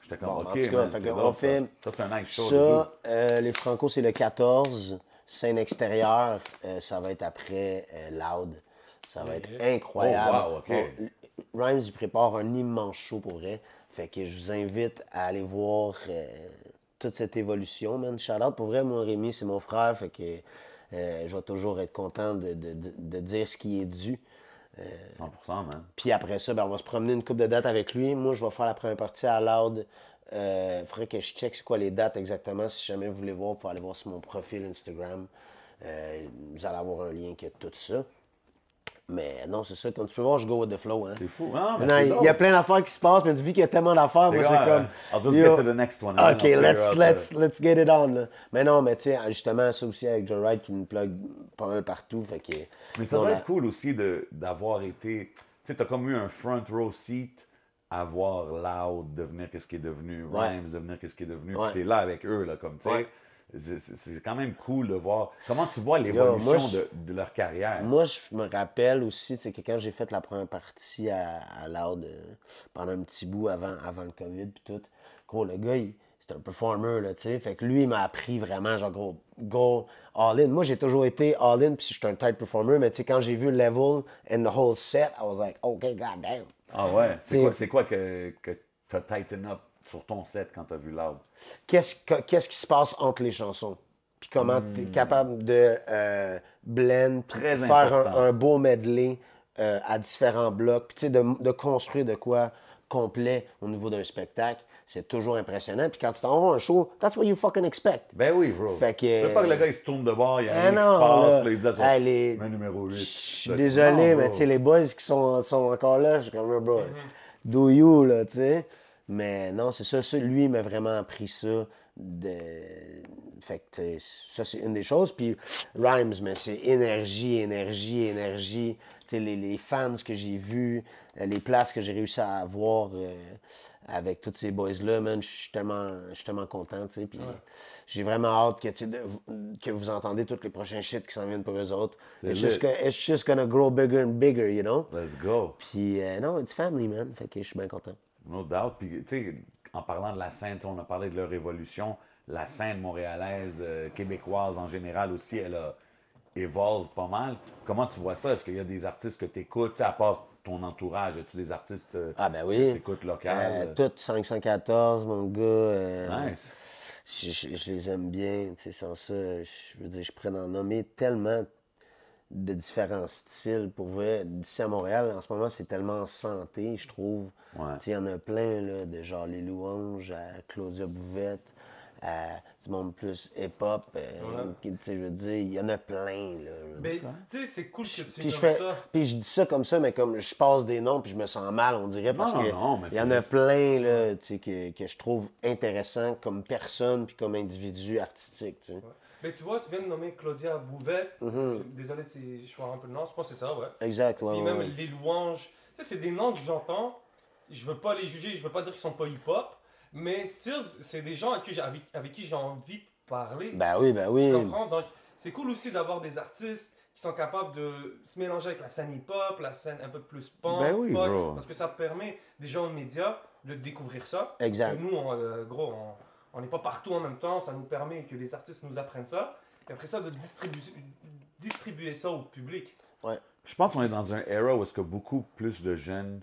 J'étais comme, Bon, OK, en tout cas, man, fait dope, fait Ça, c'est un nice show. Ça, euh, les Franco, c'est le 14. Scène extérieure, euh, ça va être après euh, Loud. Ça va être incroyable. Oh, wow, ok. On- Rhymes, il prépare un immense show pour vrai. Fait que je vous invite à aller voir euh, toute cette évolution, man. Shout out, pour vrai, moi, Rémi, c'est mon frère. Fait que euh, je vais toujours être content de, de- de- de dire ce qui est dû. 100%, man. Puis après ça, ben, on va se promener une coupe de dates avec lui. Moi, je vais faire la première partie à Loud. Il faudrait que je check c'est quoi les dates exactement. Si jamais vous voulez voir, pour aller voir sur mon profil Instagram. Euh, vous allez avoir un lien qui a tout ça. Mais non, c'est ça. Comme tu peux voir, je go with the flow. Hein. C'est fou. Non, c'est il y a plein d'affaires qui se passent, mais vu qu'il y a tellement d'affaires, moi, c'est comme. I'll just get to the next one, then OK, let's, figure out, let's, let's get it on. là. Mais non, mais tu sais, justement, ça aussi avec Joe Wright qui nous plug pas mal partout. Fait que, Mais ça doit la- être cool aussi de- d'avoir été. Tu sais, t'as comme eu un front row seat à voir Loud devenir qu'est-ce qui est devenu, Ouais. Rhymes devenir qu'est-ce qui est devenu. Ouais. Puis t'es là avec eux, là, comme tu sais. Ouais. C'est- quand même cool de voir. Comment tu vois l'évolution de, de leur carrière? Moi, je me rappelle aussi que quand j'ai fait la première partie à, à Loud euh, pendant un petit bout avant, avant le COVID puis tout, gros, le gars, c'est un performer, là, tu sais. Fait que lui, il m'a appris vraiment, genre, gros, go all-in. Moi, j'ai toujours été all-in, puis je suis un tight performer, mais tu sais, quand j'ai vu le level and the whole set, I was like, OK, goddamn. Ah ouais? C'est quoi, quoi que, que t'as tighten up sur ton set quand t'as vu Loud? Qu'est-ce que- qu'est-ce qui se passe entre les chansons? Puis comment tu es capable de euh, blend, Très de faire un, un beau medley euh, à différents blocs, puis tu sais, de, de construire de quoi complet au niveau d'un spectacle, c'est toujours impressionnant. Puis quand tu t'en un show, that's what you fucking expect. Ben oui, bro. Fait que- Je veux pas que le gars il se tourne de bord, il y a Ah rien qui se passe, là. puis là, il dit à son numéro 8. Je suis désolé, mais tu sais, les boys qui sont, sont encore là, je suis comme, bro, do you, là, tu sais. Mais non, c'est ça, ça, lui, m'a vraiment appris ça. De... Fait que, ça, c'est une des choses. Puis Rhymes, mais c'est énergie, énergie, énergie. Les, les fans que j'ai vus, euh, les places que j'ai réussi à avoir euh, avec tous ces boys-là, man, je suis tellement, content. Puis j'ai vraiment hâte que, de- que vous entendez tous les prochains shit qui s'en viennent pour eux autres. It's just, it's just gonna grow bigger and bigger, you know? Let's go. Puis euh, non, it's family, man. Fait que je suis bien content. No doubt. Puis, tu sais, en parlant de la scène, on a parlé de leur évolution. La scène montréalaise, euh, québécoise en général aussi, elle a évolue pas mal. Comment tu vois ça? Est-ce qu'il y a des artistes que tu écoutes, à part ton entourage? As-tu des artistes euh, Ah ben que oui. tu écoutes Euh, local? tout 514, mon gars. euh, nice. je, je- je les aime bien. tu sais, Sans ça, je veux dire, je pourrais en nommer tellement de différents styles. Pour vrai, d'ici à Montréal, en ce moment, c'est tellement en santé, je trouve. Ouais. Il y en a plein, là, de genre Les Louanges, à Claudia Bouvette, à du monde plus hip-hop. euh, qui, tu sais, je veux dire, il y en a plein, là. Mais tu sais, c'est cool que tu Puis je, fais, ça. puis je dis ça comme ça, mais comme je passe des noms, puis je me sens mal, on dirait, parce Non, que non, mais il y en a plein là, tu sais, que, que je trouve intéressants comme personne, puis comme individu artistique. tu sais. Mais tu vois, tu viens de nommer Claudia Bouvette. Mm-hmm. Désolé si je vois un peu le nom, je pense que c'est ça, ouais. Exact, ouais, Puis même ouais. les louanges. Tu sais, c'est des noms que j'entends. Je veux pas les juger, je veux pas dire qu'ils sont pas hip-hop. Mais still, c'est des gens avec qui j'ai, avec, avec qui j'ai envie de parler. Ben oui, ben Tu oui. comprends? Donc, c'est cool aussi d'avoir des artistes qui sont capables de se mélanger avec la scène hip-hop, la scène un peu plus punk, Ben oui, pop, bro. parce que ça permet des gens aux médias de découvrir ça. Exact. Et nous, on, euh, gros, on- on n'est pas partout en même temps, ça nous permet que les artistes nous apprennent ça. Et après ça, de distribuer, distribuer ça au public. Je pense qu'on est dans un era où est-ce que beaucoup plus de jeunes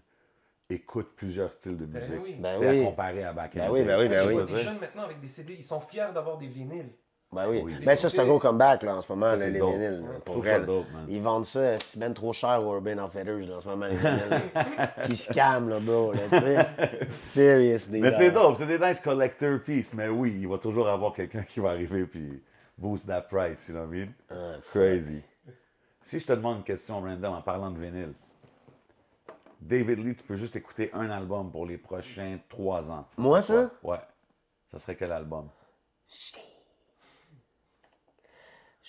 écoutent plusieurs styles de musique. oui. Ben Tu sais, oui. à comparer à back in Ben the oui, day. ben oui, ben ce oui. dire. jeunes maintenant avec des CD, ils sont fiers d'avoir des vinyles. Ben oui. Oui. Ben ça, c'est un gros comeback là, en ce moment, Ça, là, c'est les dope. vinyles. Pour vrai, là. dope. Ils vendent ça, c'est même trop cher au Urban Outfitters là, en ce moment, les vinyles. qui scam, là, bro. Là, tu sais. Seriously. Mais c'est dope, c'est des nice collector pieces. Mais oui, il va toujours avoir quelqu'un qui va arriver puis boost that price, you know what I mean? Ah, Crazy. Si je te demande une question random en parlant de vinyle, David Lee, tu peux juste écouter un album pour les prochains trois ans. Moi, ça? Ouais. Ça serait quel album?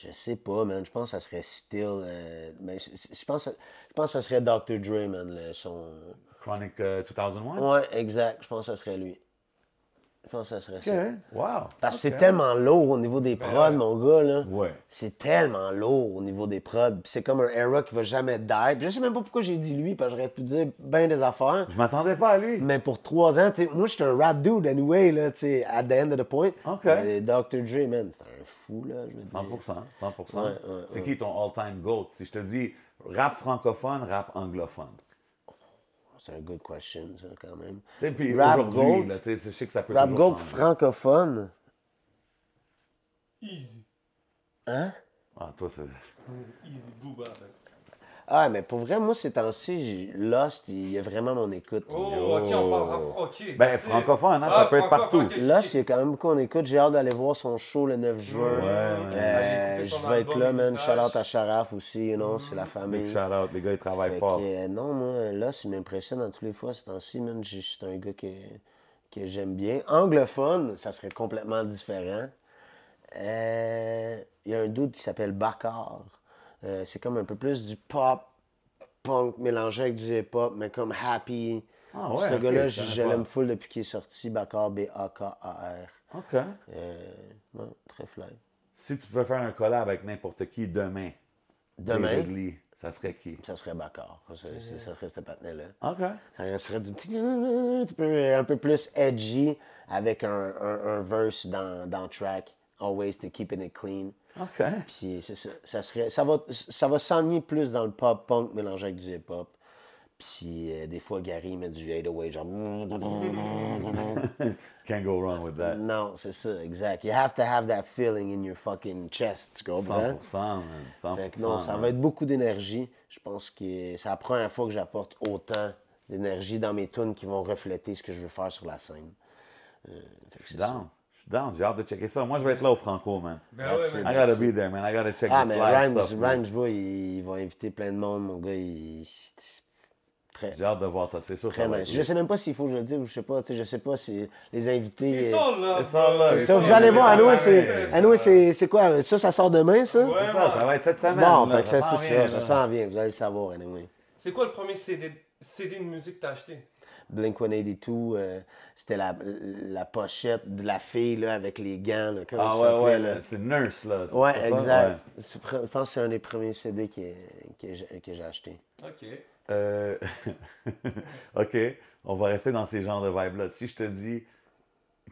Je sais pas, man. Je pense que ça serait Still. euh, mais je, je pense, je pense que ça serait Dr. Dre, man. le- son... Chronic euh, 2001? Ouais, exact. Je pense que ça serait lui. Je pense que ça serait ça. OK. Wow. Parce que c'est tellement lourd au niveau des prods, mon gars, là. Ouais. C'est tellement lourd au niveau des prods. Puis c'est comme un era qui va jamais die. Puis je sais même pas pourquoi j'ai dit lui, parce que j'aurais pu dire bien des affaires. Je m'attendais pas à lui. Mais pour trois ans, tu sais, moi, j'étais un rap dude anyway, là, tu sais, at the end of the point. OK. Mais Dr. Dre, man, c'est un fou, là, je veux dire. 100%. 100%. Ouais, ouais, c'est ouais. qui ton all-time GOAT? Si je te dis rap francophone, rap anglophone. C'est un good question, ça, quand même. Puis Rap GOAT. là, je sais que ça peut Rap changer. francophone. Easy. Hein? Ah, toi, c'est... Easy, Booba. Ah, mais pour vrai, moi, ces temps-ci, Lost, il y a vraiment mon écoute. Oh, ok, on parle. Ok. Ben, francophone, hein, ça Ah, peut être partout. ok, ok, Lost, il y a quand même beaucoup en écoute. J'ai hâte d'aller voir son show le 9 juin. Ouais. Euh, je vais être là, man. Shout out à Sharaf aussi, you know, c'est la Big famille. shout out, les gars, ils travaillent Fait fort. que, euh, non, moi, là, il m'impressionne dans tous les fois. Ces temps-ci, man, c'est un gars que, que j'aime bien. Anglophone, ça serait complètement différent. Euh, Il y a un dude qui s'appelle Bakar. Euh, c'est comme un peu plus du pop, punk mélangé avec du hip-hop, mais comme happy. Ah ouais, Ce gars-là, je l'aime full depuis qu'il est sorti. Bakar, B-A-K-A-R. OK. Euh, ouais, très fly. Si tu pouvais faire un collab avec n'importe qui demain, Demain, David Lee, ça serait qui? ça serait Bakar. Ça, serait ce patinet-là. OK. Ça serait du petit, un peu, plus edgy avec un, un, un verse dans, dans le track. Always to keeping it clean. OK. Puis ça. Ça, serait, ça va, ça va s'enligner plus dans le pop punk mélangé avec du hip-hop. Puis euh, des fois, Gary met du 808, genre. Can't go wrong with that. Non, c'est ça, exact. You have to have that feeling in your fucking chest, tu comprends? 100%, man. 100%. Fait que non, ça va être beaucoup d'énergie. Je pense que c'est la première fois que j'apporte autant d'énergie dans mes tunes qui vont refléter ce que je veux faire sur la scène. Euh, fait que c'est ça. Down. J'ai hâte de checker ça. Moi, je vais être là au Franco, man. Ben ouais, man. I gotta be there, man. I gotta check Ah, this mais live Rhymes, stuff. Rhymes, bro, il, il va inviter plein de monde, mon gars. Il... Très, J'ai hâte de voir ça, c'est sûr. très ça nice. Je sais même pas s'il faut que je le dise ou je sais pas. tu sais, Je sais pas si les invités. It's all love, It's all ça, It's vous all allez voir, c'est, c'est, c'est quoi? Ça, ça sort demain, ça? Ouais, C'est ça, ça va être cette semaine. Bon, là. fait que ça, c'est ça, là. ça s'en vient, vous allez le savoir, anyway. C'est quoi le premier CD, CD de musique que t'as acheté? Blink 182, euh, c'était la, la pochette de la fille là, avec les gants. Là, Ah ça ouais, ouais, là? c'est Nurse, là. c'est Ouais, pas exact. Je pense que c'est un des premiers CD que, que j'ai, que j'ai acheté. Ok. Euh, OK, on va rester dans ces genres de vibes-là. Si je te dis,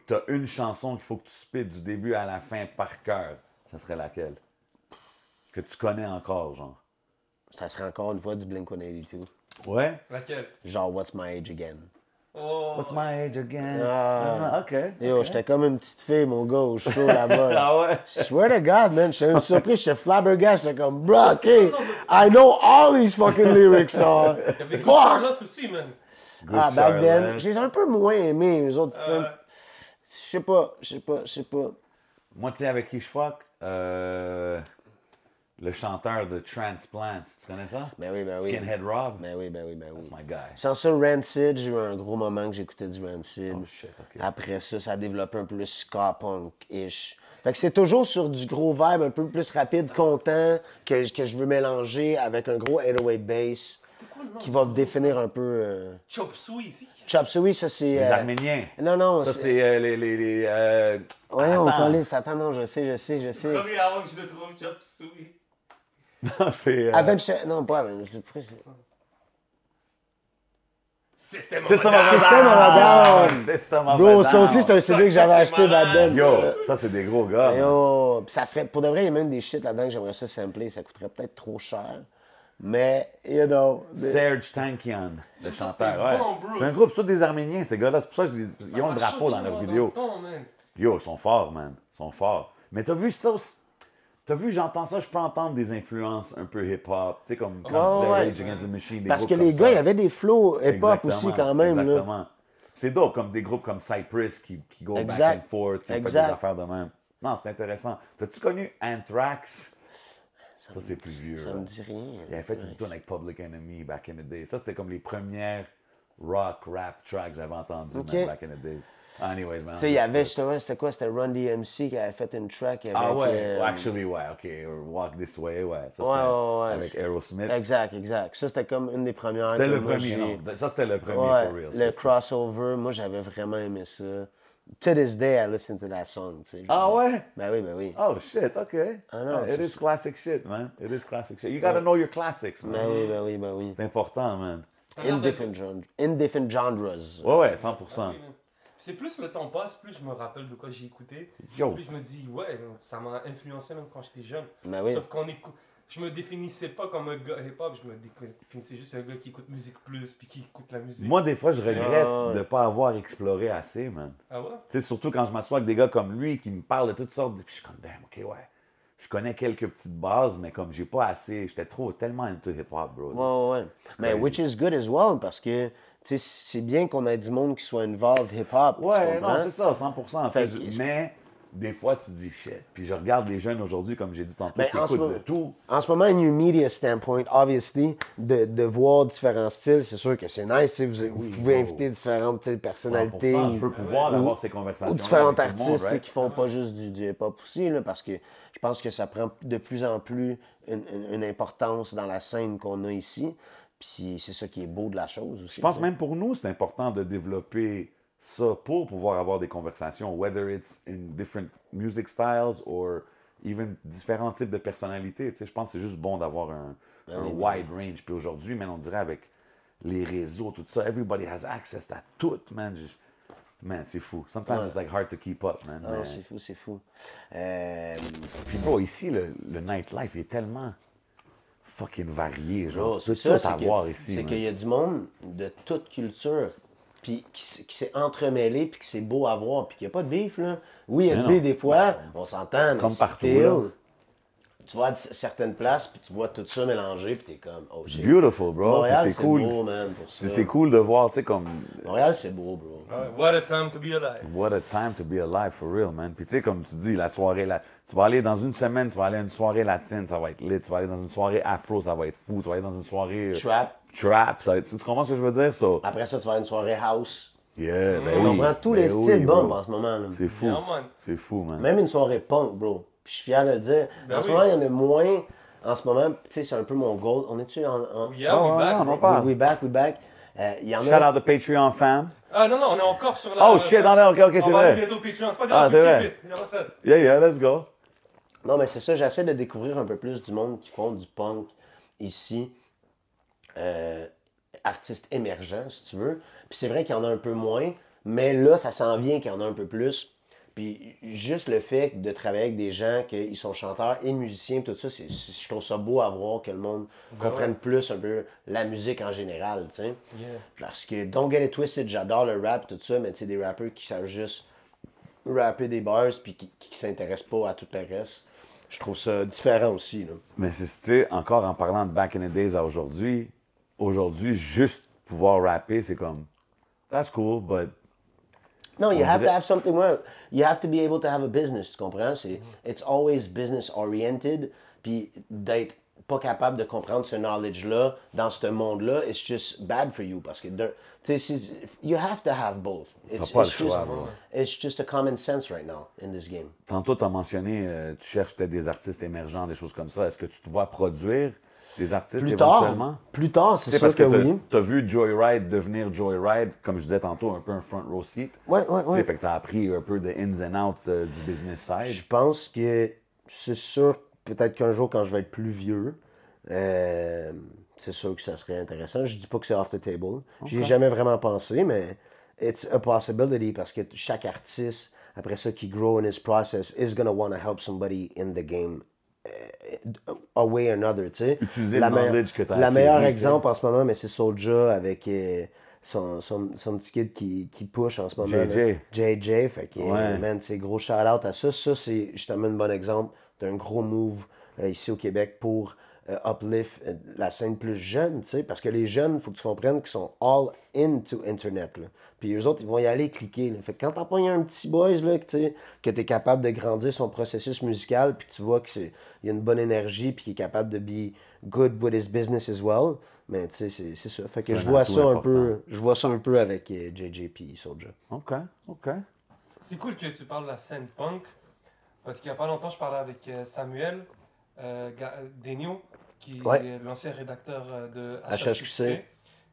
tu as une chanson qu'il faut que tu spites du début à la fin par cœur, ça serait laquelle? Que tu connais encore, genre. Ça serait encore une fois du Blink 182. Ouais? Laquelle? Genre What's My Age Again. Oh. What's my age again? Ah. OK. Yo, j'étais comme une petite fille, mon gars, au show là-bas. là. Ah ouais? Swear to God, man, j'étais même surpris, j'étais flabbergasted, j'étais comme, bro, OK, I know all these fucking lyrics, Good Fuck! Charlotte aussi, man. Good Ah, back then, j'ai un peu moins aimé, les autres films. Euh, Je sais pas, je sais pas, je sais pas. Moi, tu sais, avec qui je fuck? Euh, le chanteur de Transplant. Tu connais ça? Ben oui, ben oui. Skinhead Rob? Ben oui, ben oui, ben oui. My guy. Sans ça, Rancid, j'ai eu un gros moment que j'écoutais du Rancid. Oh shit, OK. Après ça, ça a développé un peu plus ska punk-ish. Fait que c'est toujours sur du gros vibe un peu plus rapide, content, que, que je veux mélanger avec un gros 808 bass qui va me définir un peu. euh, Chop Suey ici. Chop Suey, ça c'est. Les euh, Arméniens. Non, non, Ça, c'est. euh, les. les, les euh, Ouais, on parlait, attends, non, je sais, je sais, je sais. Premier avant que je le trouve, Chop Suey. Non, c'est. euh, Avenged. Non, pas Avenged. System of System of. System of a Down. Down. System of a Bro, ça Down. aussi, c'est un CD que j'avais acheté then. Yo, ça, c'est des gros gars. Yo, pis ça serait, pour de vrai, il y a même des shit là-dedans que j'aimerais ça sampler. Ça coûterait peut-être trop cher. Mais, you know. Serge Tankian, le Ça, chanteur. Ouais. bon, bro. C'est un groupe, c'est des Arméniens, ces gars-là. C'est pour ça que je dis- ils ont le Ça drapeau dans leurs choqué, vidéos. moi, dans le temps, man. Yo, ils sont forts, man. Ils sont forts. Mais t'as vu ça aussi? T'as vu, j'entends ça, je peux entendre des influences un peu hip-hop. Tu sais, comme quand disais ouais. Rage Against the Machine. des Parce que les gars, il y avait des flows hip-hop aussi quand même. Là. Exactement. C'est dope, comme des groupes comme Cypress qui, qui go back and forth, qui Exact. des affaires de même. Non, c'est intéressant. T'as-tu connu Anthrax? Ça, c'est plus vieux. Ça là. me dit rien. Il avait fait une tune avec Public Enemy back in the day. Ça, c'était comme les premières rock, rap tracks que j'avais entendues back in the days. Anyways, man. Tu sais, il y avait justement, c'était quoi? C'était Run DMC qui avait fait une track avec. Ah ouais, euh, actually, ouais, ok. Walk This Way, ouais. Ça, Ouais, ouais, ouais. Avec Aerosmith. Exact, exact. Ça, c'était comme une des premières. C'était le moi, premier, non. Ça, c'était le premier Ouais, for real. le ça, crossover, moi, j'avais vraiment aimé ça. To this day, I listen to that song. tu sais. Ah ouais? Ben oui, ben oui. Oh shit, okay. Ah non, it is classic shit, man. It is classic shit. You gotta know your classics, man. Ben oui, ben oui, ben oui. C'est important, man. In different, gen- in different genres. Ouais, ouais, 100%. C'est plus le temps passe, plus je me rappelle de quoi j'ai écouté. Yo. Plus je me dis, ouais, ça m'a influencé même quand j'étais jeune. Ben oui. Sauf qu'on écoute. Je me définissais pas comme un gars hip-hop, je me définissais juste un gars qui écoute musique plus, puis qui écoute la musique. Moi, des fois, je regrette Ah de pas avoir exploré assez, man. Ah ouais? Tu sais, surtout quand je m'assois avec des gars comme lui qui me parlent de toutes sortes de. Puis je suis comme, damn, ok, ouais. Je connais quelques petites bases, mais comme j'ai pas assez, j'étais trop tellement into hip-hop, bro. Ouais, ouais, ouais. Mais which is good as well, parce que c'est bien qu'on ait du monde qui soit involved hip-hop. Ouais, non, c'est ça, 100%. Fait que- mais des fois, tu te dis shit. Puis je regarde les jeunes aujourd'hui, comme j'ai dit tantôt, Ben, qui en ce écoutent moment- de tout. En ce moment, new media standpoint, obviously, de, de voir différents styles, c'est sûr que c'est nice. Vous, vous pouvez bro. inviter différentes personnalités 100%, je peux pouvoir ou- avoir ces conversations. ou différents monde, artistes sais, right? qui font pas juste du, du hip-hop aussi, là, parce que je pense que ça prend de plus en plus une, une- une importance dans la scène qu'on a ici. Puis c'est ça qui est beau de la chose aussi. Je pense même pour nous, c'est important de développer ça pour pouvoir avoir des conversations, whether it's in different music styles or even différents types de personnalités. Tu sais, je pense que c'est juste bon d'avoir un, un wide range. Puis aujourd'hui, man, on dirait avec les réseaux, tout ça, everybody has access à tout, man. Man, c'est fou. Sometimes it's like hard to keep up, man. Mais- c'est fou, c'est fou. Euh, Puis bro, ici, le, le nightlife est tellement fucking varié. Genre, peux c'est ça, tout c'est avoir que- ici. C'est qu'il y a du monde de toute culture, puis qui, s'est entremêlé, puis que c'est beau à voir, puis qu'il n'y a pas de bif, là. Oui, il y a Mais du bif des fois, on s'entend, mais Comme partout. Tu vois à certaines places, puis tu vois tout ça mélangé, puis t'es comme, oh shit. Beautiful, bro. Montréal, c'est cool. beau, man, pour C'est ça. c'est cool de voir, tu sais, comme Montréal, c'est beau, bro. Ouais, What a time to be alive. What a time to be alive for real, man. Puis tu sais, comme tu dis, la soirée, la... tu vas aller dans une semaine, tu vas aller à une soirée latine, ça va être lit. Tu vas aller dans une soirée afro, ça va être fou. Tu vas aller dans une soirée euh, Trap. trap, ça va être... Tu comprends ce que je veux dire? So, Après ça, tu vas à une soirée house. yeah, ben Tu oui. comprends? Tous Ben les oui, styles bombes en ce moment, là. C'est fou. Yeah, man. C'est fou, man. Même une soirée punk, bro. Je suis fier de le dire. Ben en ce moment, il y en a moins. En ce moment, tu sais, c'est un peu mon goal. On est-tu en. en... Yeah, Oh, we back, on en bro. parle. We, back, we back. Euh, Il y en Shout a. out the Patreon fam. Ah non, non, on est encore sur la. Oh shit, non, non, ok, ok, On c'est va aller vrai. bientôt au Patreon, c'est pas Ah, grave. c'est vrai. Yeah, yeah, let's go. Non, mais c'est ça, j'essaie de découvrir un peu plus du monde qui font du punk ici. Euh, artistes émergents, si tu veux. Puis c'est vrai qu'il y en a un peu moins, mais là, ça s'en vient qu'il y en a un peu plus. Puis juste le fait de travailler avec des gens qui sont chanteurs et musiciens, tout ça, c'est, je trouve ça beau à voir que le monde comprenne plus un peu la musique en général, tu sais. Yeah. Parce que Don't Get It Twisted, j'adore le rap, tout ça, mais tu sais, des rappeurs qui savent juste rapper des bars puis qui, qui s'intéressent pas à tout le reste. Je trouve ça différent aussi, là. Mais c'est, tu sais, encore en parlant de back in the days à aujourd'hui, aujourd'hui, juste pouvoir rapper, c'est comme, that's cool, but Non, you On have dirait- to have something where you have to be able to have a business, tu comprends? C'est, it's always business oriented, puis d'être pas capable de comprendre ce knowledge-là dans ce monde-là, it's just bad for you parce que tu sais, you have to have both. It's, pas it's le just, choix, bro. it's just a common sense right now in this game. Tantôt, tu as mentionné, euh, tu cherches peut-être des artistes émergents, des choses comme ça. Est-ce que tu te vois produire des artistes Plus éventuellement? tard, plus tard, c'est sûr parce que, oui. tu as vu Joyride devenir Joyride, comme je disais tantôt, un peu un front row seat. Sais, ouais. Fait que tu as appris un peu de ins and outs euh, du business side. Je pense que c'est sûr, peut-être qu'un jour, quand je vais être plus vieux, euh, c'est sûr que ça serait intéressant. Je dis pas que c'est off the table. J'y ai jamais vraiment pensé, mais it's a possibility parce que chaque artiste, après ça, qui grow in his process, is gonna want to help somebody in the game a way or another, tu sais. Utiliser La le knowledge que t'as La acquis, meilleure tu exemple en ce moment, mais c'est Soulja avec euh, son, son, son petit kid qui, qui push en ce moment. JJ. JJ, fait que, Ouais. man, c'est gros shout-out à ça. Ça, c'est justement un bon exemple d'un gros move euh, ici au Québec pour euh, uplift euh, la scène plus jeune, tu sais, parce que les jeunes, il faut que tu comprennes qu'ils sont all into Internet, là. Puis eux autres, ils vont y aller cliquer, là. Fait que quand t'as pas un petit boys, là, que tu que t'es capable de grandir son processus musical, puis que tu vois qu'il y a une bonne énergie, puis qu'il est capable de be good with his business as well, mais tu sais, c'est c'est ça. Fait que je vois ça un peu, je vois ça un peu avec euh, JJP Soulja. OK, OK. C'est cool que tu parles de la scène punk. Parce qu'il n'y a pas longtemps, je parlais avec euh, Samuel euh, Ga- euh, Daigneault, qui Ouais. est l'ancien rédacteur euh, de HHQC.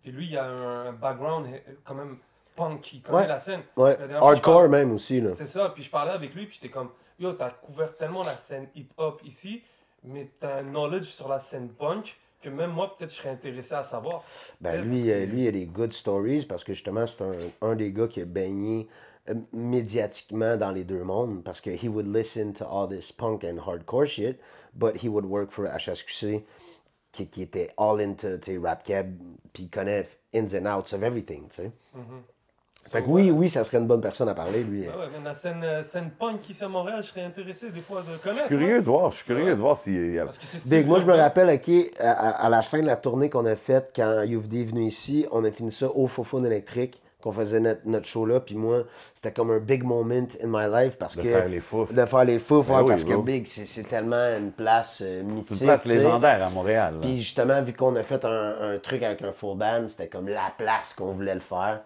Puis lui, il a un, un background quand même punk, qui connaît Ouais. la scène. Ouais, La hardcore même aussi. C'est ça, puis je parlais avec lui, puis j'étais comme, yo, t'as couvert tellement la scène hip-hop ici, mais t'as un knowledge sur la scène punk que même moi, peut-être, je serais intéressé à savoir. Ben, lui, que- euh, lui, il a des good stories parce que justement, c'est un, un des gars qui a baigné médiatiquement dans les deux mondes parce que he would listen to all this punk and hardcore shit, but he would work for HSQC qui, qui était all into rap cab, puis il connaît ins and outs of everything, tu sais. Fait que oui, oui, ça serait une bonne personne à parler, lui. Ouais, ouais, mais la scène, euh, scène punk ici à Montréal, je serais intéressé des fois de Je connaître. suis curieux ouais. de voir, je suis curieux de voir y a... Parce que moi je me rappelle, ok, à, à- à la fin de la tournée qu'on a faite quand UFD est venu ici, on a fini ça au Fofone électrique, qu'on faisait notre, notre show là, puis moi, c'était comme un big moment in my life parce De que. faire les fous. De faire les fous, Ben oui, parce que. Big, c'est tellement une place euh, mythique. C'est une place légendaire à Montréal. là. Puis justement, vu qu'on a fait un, un truc avec un full band, c'était comme la place qu'on voulait le faire.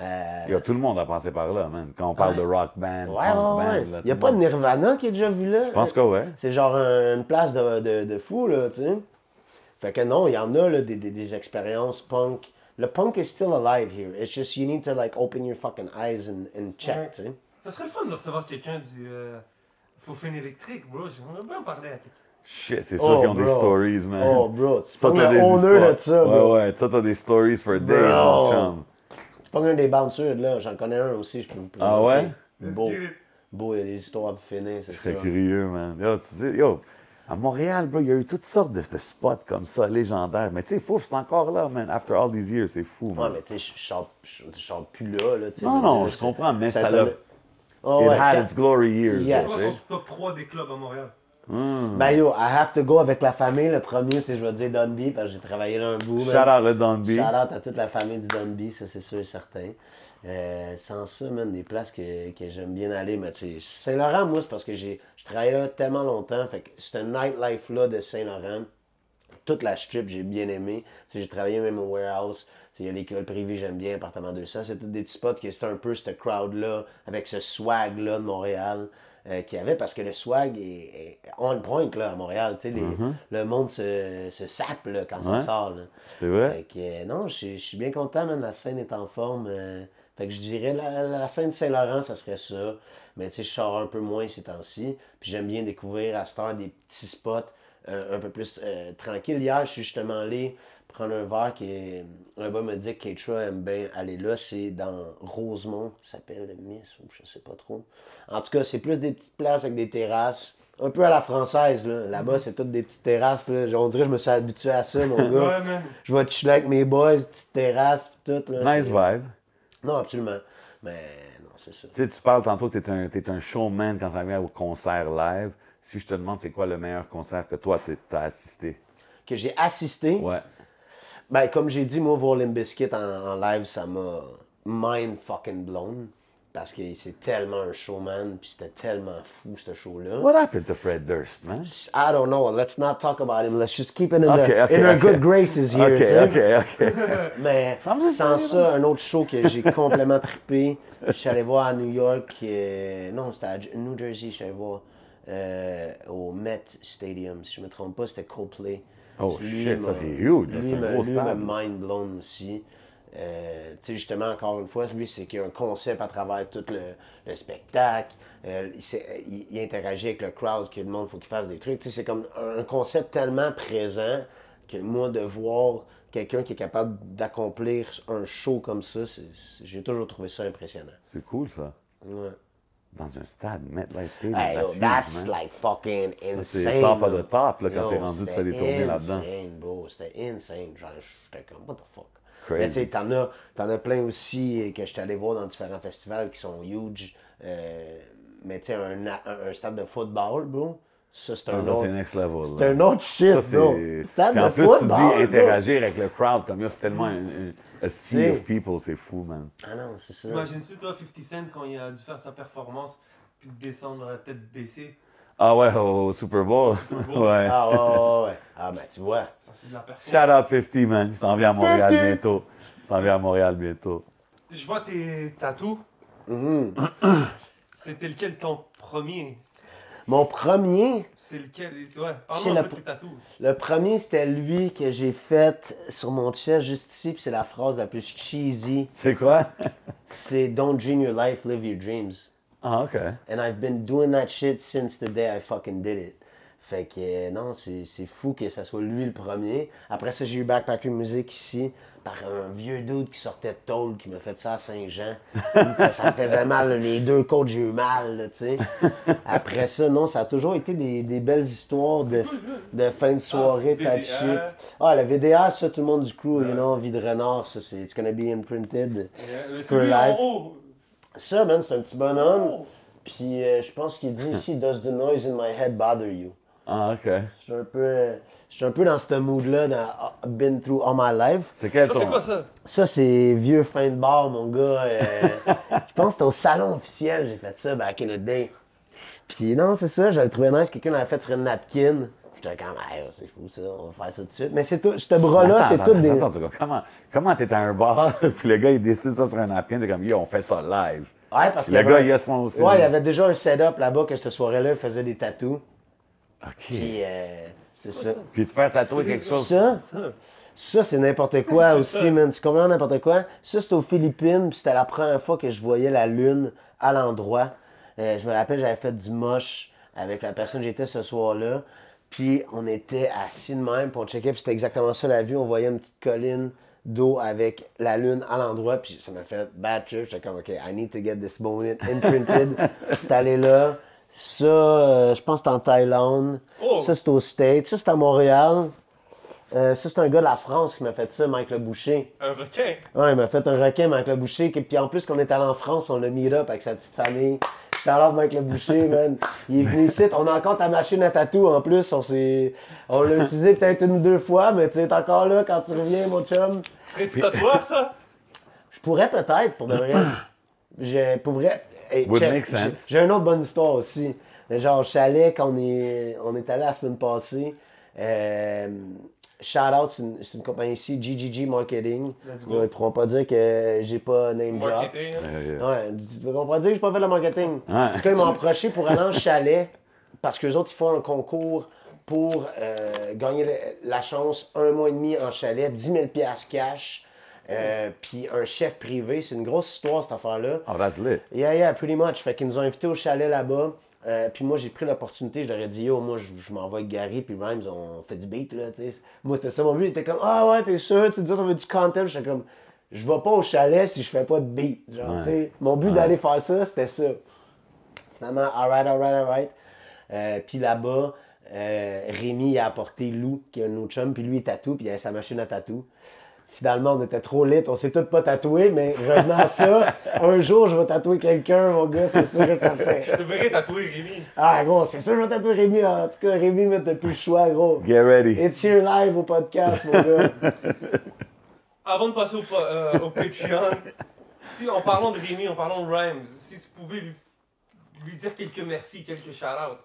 Euh, Yo, tout le monde a passé par là, man. Quand on parle de rock band, ouais, punk ouais, band, Il n'y a pas de Nirvana qui est déjà vu là. Je pense que ouais. C'est genre un- une place de, de, de fou, là, tu sais. Fait que non, il y en a, là, des, des, des expériences punk. Le punk is still alive here. It's just you need to, like, open your fucking eyes and, and check, Ouais. tu sais. Ça serait le fun de recevoir quelqu'un du euh, Fofine électrique, bro. J'aimerais bien parler à quelqu'un. Shit, c'est sûr Oh, qu'ils ont des bro. stories, man. Oh, bro, tu Ça, t'as le des owner histoires. de ça, bro. Ouais, ouais, ça, t'as des stories for days, Bro. mon chum. Tu pognes un des bouncers, là. J'en connais un aussi, je peux vous présenter. Ah ouais? Beau. Beau, il y a des histoires pour finir, c'est Je serais ça. curieux, man. Yo, tu sais, yo, à Montréal, bro, il y a eu toutes sortes de, de spots comme ça, légendaires. Mais tu sais, Fouf, c'est encore là, man. After all these years, c'est fou, Ouais, man. mais tu sais, je chante- je je chante plus là, là. Non, non, je comprends, mais ça l'a- Oh, It ouais, had its glory years, Yes. ton top 3 des clubs à Montréal? Ben yo, I have to go avec la famille. Le premier, c'est je vais dire Dunby, parce que j'ai travaillé là un bout. Shout man. out le Dunby. Shout out à toute la famille du Dunby, ça c'est sûr et certain. Euh, sans ça, man, des places que, que j'aime bien aller, mais tu sais, Saint-Laurent, moi, c'est parce que j'ai je travaillé là tellement longtemps, fait que ce nightlife-là de Saint-Laurent, toute la strip, j'ai bien aimé. Tu sais, j'ai travaillé même au warehouse. Tu sais, Il y a l'école privée, j'aime bien, appartement 200. C'est tous des petits spots que c'est un peu ce crowd-là, avec ce swag-là de Montréal euh, qu'il y avait, parce que le swag est, est on point là, à Montréal. Tu sais, les- Le monde se, se sape là, quand ça sort. C'est vrai? Fait que, euh, non, je suis- bien content, man. La scène est en forme. Fait que je dirais la, la scène Saint-Laurent, ça serait ça. Mais tu sais, je sors un peu moins ces temps-ci. Puis j'aime bien découvrir à cette heure des petits spots euh, un peu plus euh, tranquilles. Hier, je suis justement allé prendre un verre qui est. Un gars me dit que Keitra aime bien aller là. C'est dans Rosemont. Ça s'appelle le Miss ou je sais pas trop. En tout cas, c'est plus des petites places avec des terrasses. Un peu à la française, là. Là-bas, c'est toutes des petites terrasses, là. On dirait que je me suis habitué à ça, mon gars. Ouais. Je vais chiller avec mes boys, petite terrasse, pis tout. Là, Nice vibe. Non, absolument. Mais non, c'est ça. Tu sais, tu parles tantôt que tu es un, t'es un showman quand ça vient au concert live. Si je te demande c'est quoi le meilleur concert que toi tu as assisté? Que j'ai assisté? Ouais. Ben, comme j'ai dit, moi, voir Limp Bizkit en, en live, ça m'a mind fucking blown. Parce que c'est tellement un showman, puis c'était tellement fou, ce show-là. What happened to Fred Durst, man? I don't know. Let's not talk about him. Let's just keep it in, Ok, the, ok, in our ok. good graces here. Ok, ok, ok. Mais sans ça, un autre show que j'ai complètement trippé, je suis allé voir à New York, euh, non, c'était à New Jersey, je suis allé voir euh, au Met Stadium, si je ne me trompe pas, c'était Coldplay. Oh, Lui shit, ça, c'est huge, Lui c'est un gros lui stade. mind blown aussi. Euh, tu sais, justement, encore une fois, lui, c'est qu'il y a un concept à travers tout le, le spectacle. Euh, il, il- interagit avec le crowd, que le monde, faut qu'il fasse des trucs. Tu sais, c'est comme un concept tellement présent que moi, de voir quelqu'un qui est capable d'accomplir un show comme ça, j'ai toujours trouvé ça impressionnant. C'est cool, ça. Ouais. Dans un stade, MetLife Stadium, Hey, yo, that's man. like fucking insane. c'est top là. the top, là, quand t'es rendu, tu fais des c'était tournées là-dedans. insane, bro. C'était insane. Genre, j'étais comme, what the fuck? Crazy. Mais tu sais, t'en as, t'en as plein aussi euh, que je suis allé voir dans différents festivals qui sont huge. Euh, mais tu sais, un, un, un stade de football, bro, ça c'est Ah, un ça, autre. c'est next level. C'est là. un autre shit, Ça, bro. c'est. Stade Puis en de plus, tu football, dis bro. interagir avec le crowd, comme là, c'est tellement un, un- a sea of people, c'est fou, man. Ah non, c'est ça. Imagine-tu, toi, 50 Cent, quand il a dû faire sa performance, puis descendre la tête baissée. Ah ouais, au Super Bowl. Bowl. ouais. Ah ouais, ouais, ouais. Ah ben tu vois. Ça. Shout out 50, man. Il s'en vient à Montréal 50. bientôt. Il s'en vient à Montréal bientôt. Je vois tes tatous. Mhm. C'était lequel ton premier? Mon premier, C'est lequel? Ouais, parle-moi la un peu de pr- tes tatous. le premier, c'était lui que j'ai fait sur mon chest juste ici, puis c'est la phrase la plus cheesy. C'est quoi? C'est Don't dream your life, live your dreams. Ah, OK. And I've been doing that shit since the day I fucking did it. Fait que non, c'est fou que ça soit lui le premier. Après ça, j'ai eu Backpacker Music ici par un vieux dude qui sortait de Toll qui m'a fait ça à Saint-Jean. ça me faisait mal, les deux côtes, j'ai eu mal, là, tu sais. Après ça, non, ça a toujours été des, des belles histoires de, de fin de soirée, Ah, tas de shit. Ah, le VDA, ça, tout le monde du crew, you know, Vie de renard, ça, c'est It's gonna be imprinted. Mais For life. Ça, man, c'est un petit bonhomme. Oh. Puis euh, je pense qu'il dit ici, Does the noise in my head bother you? Ah, OK. Je suis un peu, euh, je suis un peu dans ce mood-là, dans uh, Been through all my life. C'est quel Ça, ton? c'est quoi ça? Ça, c'est vieux fin de bar, mon gars. euh, je pense que c'était au salon officiel, j'ai fait ça back in the day. Puis non, c'est ça, j'avais trouvé nice, quelqu'un l'avait fait sur une napkin. J'étais comme, hey, c'est fou ça, on va faire ça tout de suite. Mais c'est tout, ce bras-là, c'est tout des. attends, comment, comment t'es à un bar, puis le gars, il décide ça sur un napkin, t'es comme, yo, on fait ça live. Ouais, parce Le qu'il y gars, il a son... Ouais, il y avait déjà un setup là-bas que cette soirée-là, il faisait des tatous. OK. Puis euh, c'est ça. Puis te faire tatouer quelque chose. Ça, ça c'est n'importe quoi aussi, man. C'est complètement n'importe quoi? Ça, c'était aux Philippines, puis c'était la première fois que je voyais la lune à l'endroit. Euh, je me rappelle, j'avais fait du moche avec la personne que j'étais ce soir-là. Puis on était assis de même, puis on checkait, puis c'était exactement ça la vue. On voyait une petite colline d'eau avec la lune à l'endroit, puis ça m'a fait bad trip. J'étais comme, OK, I need to get this moment imprinted. T'es allé là. Ça, euh, je pense que c'est en Thaïlande. Oh! Ça, c'est au States. Ça, c'est à Montréal. Euh, ça, c'est un gars de la France qui m'a fait ça, Mike Le Boucher. Un requin? Ouais, il m'a fait un requin, Mike Le Boucher. qui- Puis en plus, qu'on est allé en France, on l'a mis up avec sa petite famille. Shout-out Mike Le Boucher, man. Il est venu ici. On a encore ta machine à tatou en plus. On s'est... On l'a utilisé peut-être une ou deux fois, mais tu es encore là quand tu reviens, mon chum. Serais-tu tatoueur, toi? Je pourrais peut-être, pour de vrai. Je pour vrai. Hey, Would check, make sense. J'ai j'ai une autre bonne histoire aussi. Mais Genre, au chalet, quand on est, on est allé la semaine passée, euh, shout out, c'est une, c'est une compagnie ici, GGG Marketing. Ils pourront pas dire que j'ai pas name drop. Marketing. hein? Ouais, ils pourront pas dire que j'ai pas fait le marketing. Ouais. En tout cas, ils m'ont approché pour aller en chalet parce qu'eux autres, ils font un concours pour euh, gagner le- la chance un mois et demi en chalet, 10 000 piastres cash, euh, puis un chef privé. C'est une grosse histoire, cette affaire-là. Oh, that's lit. Yeah, yeah, pretty much. Fait qu'ils nous ont invités au chalet là-bas. Euh, puis moi, j'ai pris l'opportunité, je leur ai dit, yo, moi, je, je m'en vais avec Gary, puis Rhymes, on fait du beat, là, tu sais. Moi, c'était ça mon but. Il était comme, ah ouais, t'es sûr, tu dis, on veut du content. J'étais comme, je vais pas au chalet si je fais pas de beat. Genre, Ouais. tu sais. Mon but d'aller faire ça, c'était ça. Finalement, alright, alright, alright. Euh, puis là-bas, euh, Rémi a apporté Lou, qui est un autre chum, puis lui, il tatoue, puis il avait sa machine à tatou. Finalement, on était trop lit, on s'est tous pas tatoués, mais revenant à ça, un jour, je vais tatouer quelqu'un, mon gars, c'est sûr et certain. Je devrais tatouer Rémi. Ah, gros, c'est sûr, je vais tatouer Rémi. En tout cas, Rémi, mais t'as plus le choix, gros. Get ready. It's here live au podcast, mon gars. Avant de passer au, euh, au Patreon, si en parlant de Rémi, en parlant de Rhymes, si tu pouvais lui, lui dire quelques merci, quelques shout-outs,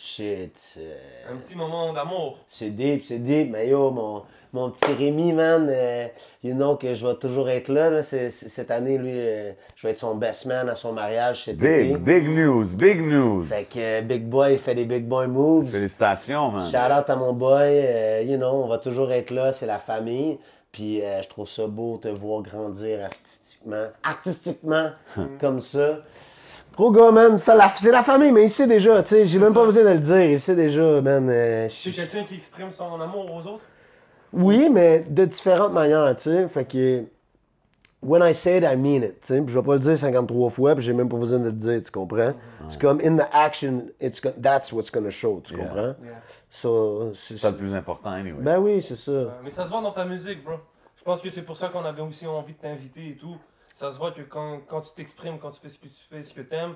Shit. euh, un petit moment d'amour. C'est deep, c'est deep, mais yo, mon, mon petit Rémi, man, euh, you know que je vais toujours être là. là. C'est- c'est- cette année, lui, euh, je vais être son best man à son mariage cet Big, été. big news, big news. Fait que euh, Big Boy fait des Big Boy moves. Félicitations, man. Shout out à mon boy, euh, you know, on va toujours être là, c'est la famille. Puis euh, je trouve ça beau de te voir grandir artistiquement, artistiquement comme ça. Gros gars, man, c'est la famille, mais il sait déjà, tu sais, j'ai même pas besoin de le dire, il sait déjà, man. euh, C'est quelqu'un qui exprime son amour aux autres? Oui, mais de différentes manières, tu sais. Fait que. When I say it, I mean it. tu sais. Je vais pas le dire 53 fois, puis j'ai même pas besoin de le dire, tu comprends? C'est comme in the action, it's go- that's what's gonna show, tu Yeah. comprends? So, c'est ça le plus important, anyway. Ben oui, c'est ça. Mais ça se voit dans ta musique, bro. Je pense que c'est pour ça qu'on avait aussi envie de t'inviter et tout. Ça se voit que quand, quand tu t'exprimes, quand tu fais ce que tu fais, ce que t'aimes,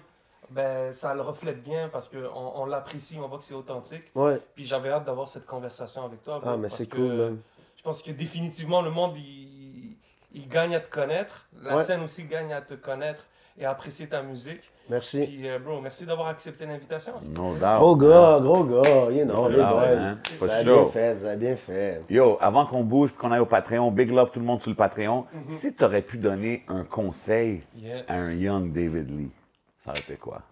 ben ça le reflète bien parce qu'on on, l'apprécie, on voit que c'est authentique. Ouais. Puis j'avais hâte d'avoir cette conversation avec toi. Ah, mais c'est cool. Je pense que définitivement le monde, il, il gagne à te connaître. La Ouais. scène aussi gagne à te connaître et apprécier ta musique. Merci. Puis, euh, bro, merci d'avoir accepté l'invitation. No doubt. Gros gars, gros gars, you know, No les boys. Vous avez sure. bien fait, vous avez bien fait. Yo, avant qu'on bouge et qu'on aille au Patreon, big love tout le monde sur le Patreon. Si tu aurais pu donner un conseil Yeah. à un young David Lee, ça aurait été quoi?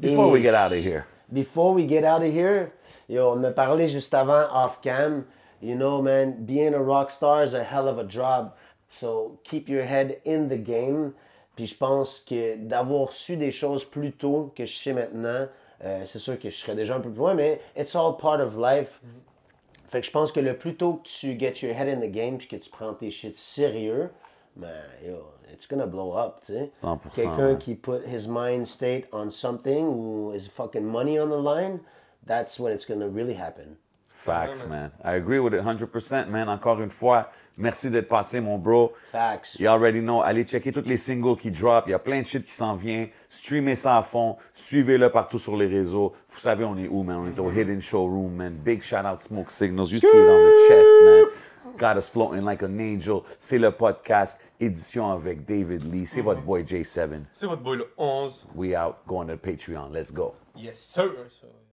Before we Et- get out of here. Before we get out of here, yo, on a parlé juste avant off cam. You know, man, being a rock star is a hell of a job. So keep your head in the game. Puis je pense que d'avoir su des choses plus tôt que je sais maintenant, euh, c'est sûr que je serais déjà un peu plus loin, mais it's all part of life. Fait que je pense que le plus tôt que tu get your head in the game puis que tu prends tes shit sérieux, ben, yo, it's gonna blow up, tu sais. 100%, Quelqu'un ouais. qui put his mind state on something ou his fucking money on the line, that's when it's gonna really happen. Facts, man. I agree with it 100%, man. Encore une fois, merci d'être passé, mon bro. Facts. You already know. Allez checker tous les singles qui drop. Il y a plein de shit qui s'en vient. Streamez ça à fond. Suivez-le partout sur les réseaux. Vous savez, on est où, man? On est au Hidden Showroom, man. Big shout out Smoke Signals. You see it on the chest, man. Got us floating like an angel. C'est le podcast. Édition avec David Lee. C'est votre boy J7. C'est votre boy le 11. We out. Going to Patreon. Let's go. Yes, sir.